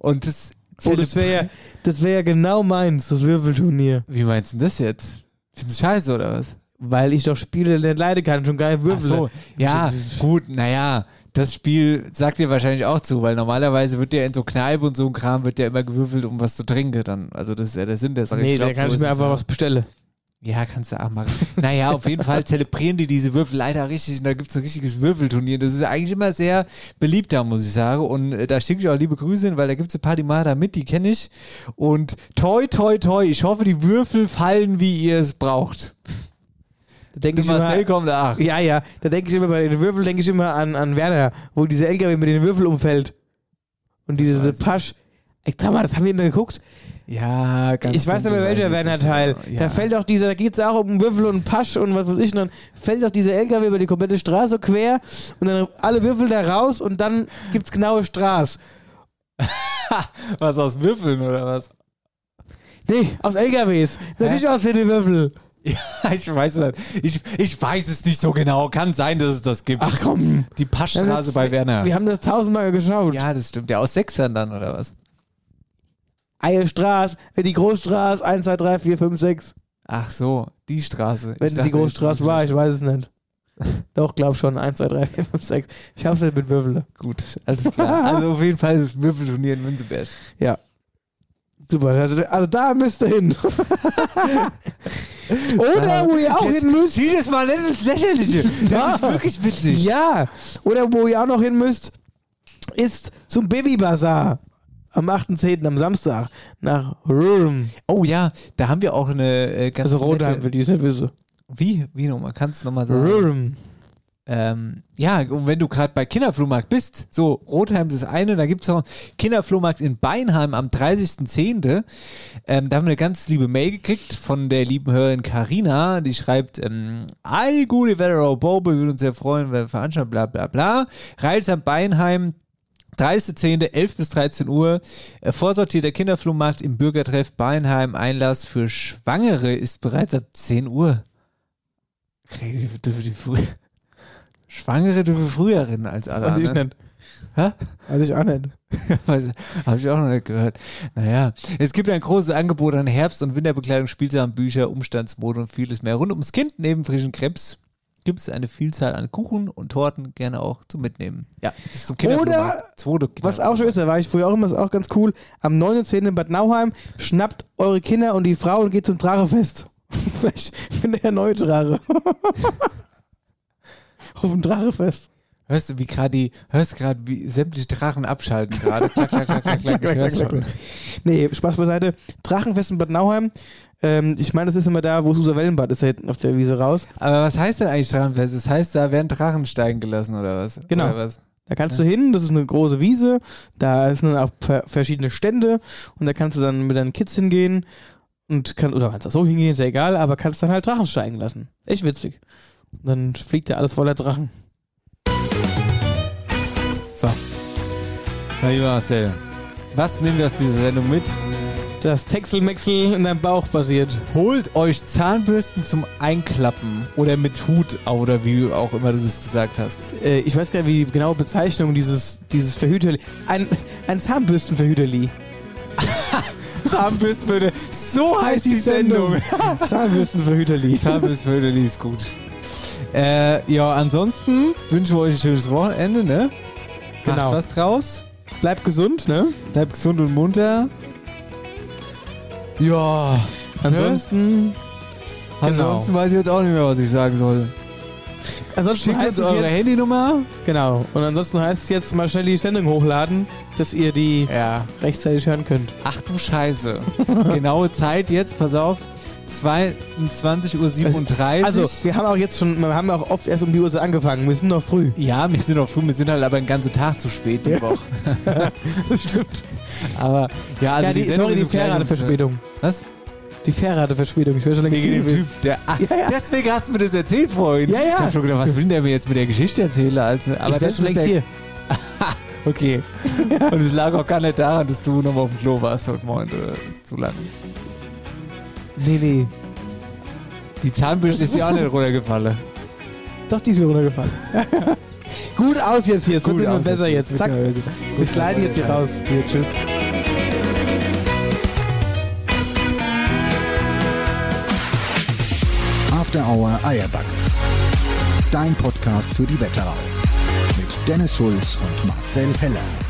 Und das. Oh, das wäre ja, das wär ja genau meins, das Würfelturnier. Wie meinst du das jetzt? Findest du scheiße oder was? Weil ich doch Spiele nicht leiden kann, schon gar nicht würfeln. so, ja, gut, naja, das Spiel sagt dir wahrscheinlich auch zu, weil normalerweise wird ja in so Kneipe und so ein Kram wird ja immer gewürfelt, um was zu trinken dann. Also das ist ja der Sinn der Sache. Nee, glaub, da kann so ich mir einfach was bestellen. Ja, kannst du auch machen. Naja, auf jeden Fall zelebrieren die diese Würfel leider richtig. Und da gibt es ein richtiges Würfelturnier. Das ist eigentlich immer sehr beliebt da, muss ich sagen. Und äh, da schicke ich auch liebe Grüße hin, weil da gibt es ein paar, die mal da mit, die kenne ich. Und toi, toi, toi. Ich hoffe, die Würfel fallen, wie ihr es braucht. Da denke ich Marcel immer, kommt, ach. Ja, ja. Da denke ich immer, bei den Würfeln denke ich immer an, an Werner, wo dieser LKW mit den Würfeln umfällt. Und diese Pasch. Ich sag mal, das haben wir immer geguckt. Ja, ganz Ich weiß nicht mehr welcher weiß Werner ich jetzt Teil. nicht. Ja. Da fällt doch dieser, da geht es auch um Würfel und Pasch und was weiß ich. Und dann fällt doch dieser LKW über die komplette Straße quer und dann alle Würfel da raus und dann gibt's genaue Straße. *laughs* Was aus Würfeln oder was? Nee, aus LKWs. Natürlich aus den Würfel. Ja, *laughs* ich weiß es nicht. Ich, ich weiß es nicht so genau. Kann sein, dass es das gibt. Ach komm. Die Passstraße ist- bei Werner. Wir haben das tausendmal geschaut. Ja, das stimmt. Ja, aus Sechsern dann, oder was? Eierstraße, die Großstraße, 1, 2, 3, 4, 5, 6. Ach so, die Straße. Wenn Ich es die Großstraße war, ich weiß es nicht. *laughs* Doch, glaub schon. 1, 2, 3, 4, 5, 6. Ich hab's nicht mit Würfeln. Gut, alles klar. Also auf jeden Fall ist es Würfelturnier in Münzeberg. Ja. Super. Also, also da müsst ihr hin. *laughs* Oder wo ihr auch hin müsst. Sieh das mal nicht ins Lächerliche. Das ist wirklich witzig. Ja. Oder wo ihr auch noch hin müsst, ist zum Babybazar. Am 8.10. am Samstag nach Röhm. Oh ja, da haben wir auch eine äh, ganz Also Rotheim, für die wissen. Wie? Wie nochmal? Kannst du nochmal sagen? Röhm. Ähm, ja, und wenn du gerade bei Kinderflohmarkt bist, so, Rotheim ist das eine, da gibt es noch Kinderflohmarkt in Beinheim am 30.10. Ähm, da haben wir eine ganz liebe Mail gekriegt von der lieben Hörerin Karina, die schreibt, ähm, Ei, gute Wetterau Bobe, würde uns sehr freuen, wenn wir veranstalten, bla bla bla. Reilsam Beinheim, 30.10., 11 bis 13 Uhr. Äh, Vorsortierter Kinderflohmarkt im Bürgertreff Beinheim. Einlass für Schwangere ist bereits ab 10 Uhr. Schwangere dürfen früher rennen als alle Weiß ich anderen. nicht. Hä? Weiß ich auch nicht. *laughs* Habe ich auch noch nicht gehört. Naja, es gibt ein großes Angebot an Herbst- und Winterbekleidung, Spielsachen, Bücher, Umstandsmode und vieles mehr. Rund ums Kind, neben frischen Krebs, gibt es eine Vielzahl an Kuchen und Torten, gerne auch zum Mitnehmen. Ja, das ist zum Oder, Kinderflohmarkt. Was auch schon ist, da war ich früher auch immer, ist auch ganz cool, am 9.10. in Bad Nauheim, schnappt eure Kinder und die Frau und geht zum Drachefest. *laughs* Vielleicht findet er neue Drache. *laughs* Auf dem Drachefest. Hörst du, wie gerade die, hörst gerade, wie sämtliche Drachen abschalten gerade? Klack, klack, klack, klack, klack. *laughs* Ich hör's schon. Nee, Spaß beiseite. Drachenfest in Bad Nauheim. Ähm, ich meine, das ist immer da, wo Susa Wellenbad ist, da hinten auf der Wiese raus. Aber was heißt denn eigentlich Drachenfest? Das heißt, da werden Drachen steigen gelassen oder was? Genau. Oder was? Da kannst du hin, das ist eine große Wiese, da sind dann auch ver- verschiedene Stände und da kannst du dann mit deinen Kids hingehen und kann, oder kannst auch so hingehen, ist ja egal, aber kannst dann halt Drachen steigen lassen. Echt witzig. Und dann fliegt ja alles voller Drachen. So. Na, lieber Marcel, was nehmen wir aus dieser Sendung mit? Das Texelmexel in deinem Bauch basiert. Holt euch Zahnbürsten zum Einklappen oder mit Hut oder wie auch immer du das gesagt hast. Äh, ich weiß gar nicht, wie die genaue Bezeichnung dieses, dieses Verhüterli. Ein, ein Zahnbürstenverhüterli. *laughs* Zahnbürstenverhüter. So heißt die Sendung. *laughs* Zahnbürstenverhüterli. Zahnbürstenverhüterli ist gut. Äh, ja, ansonsten wünschen wir euch ein schönes Wochenende, ne? Genau. Macht was draus. Bleibt gesund, ne? Bleibt gesund und munter. Ja. Ansonsten. Ansonsten weiß ich jetzt auch nicht mehr, was ich sagen soll. Ansonsten Schickt heißt uns eure jetzt, Handynummer. Genau. Und ansonsten heißt es jetzt mal schnell die Sendung hochladen, dass ihr die rechtzeitig hören könnt. Ach du Scheiße. Genaue Zeit jetzt, pass auf. 22.37 Uhr. Also, wir haben auch jetzt schon, wir haben auch oft erst um die Uhrzeit angefangen. Wir sind noch früh. Ja, wir sind noch früh, wir sind halt aber einen ganzen Tag zu spät die Woche. *laughs* das stimmt. Aber ja, also ja, die, Sendung sorry, die Fährradeverspätung. Was? Die Fährradeverspätung. Ich höre schon längst Wegen dem. Typ, der. Ach, Ja, ja. *laughs* deswegen hast du mir das erzählt vorhin. Ja, ja. Ich hab schon gedacht, was will der mir jetzt mit der Geschichte erzählen? Also, aber ich wäre schon längst hier. *laughs* Okay. Und es lag auch gar nicht daran, dass du nochmal auf dem Klo warst heute Morgen oder zu lang. Nee, nee. Die Zahnbürste ist dir auch nicht runtergefallen. Doch, die ist mir runtergefallen. *laughs* Gut aus jetzt hier. Es wird Gut immer aus besser jetzt, jetzt. Zack. Gut Wir sliden jetzt hier raus. Hier, tschüss. After Hour Eierback. Dein Podcast für die Wetterau. Mit Dennis Schulz und Marcel Heller.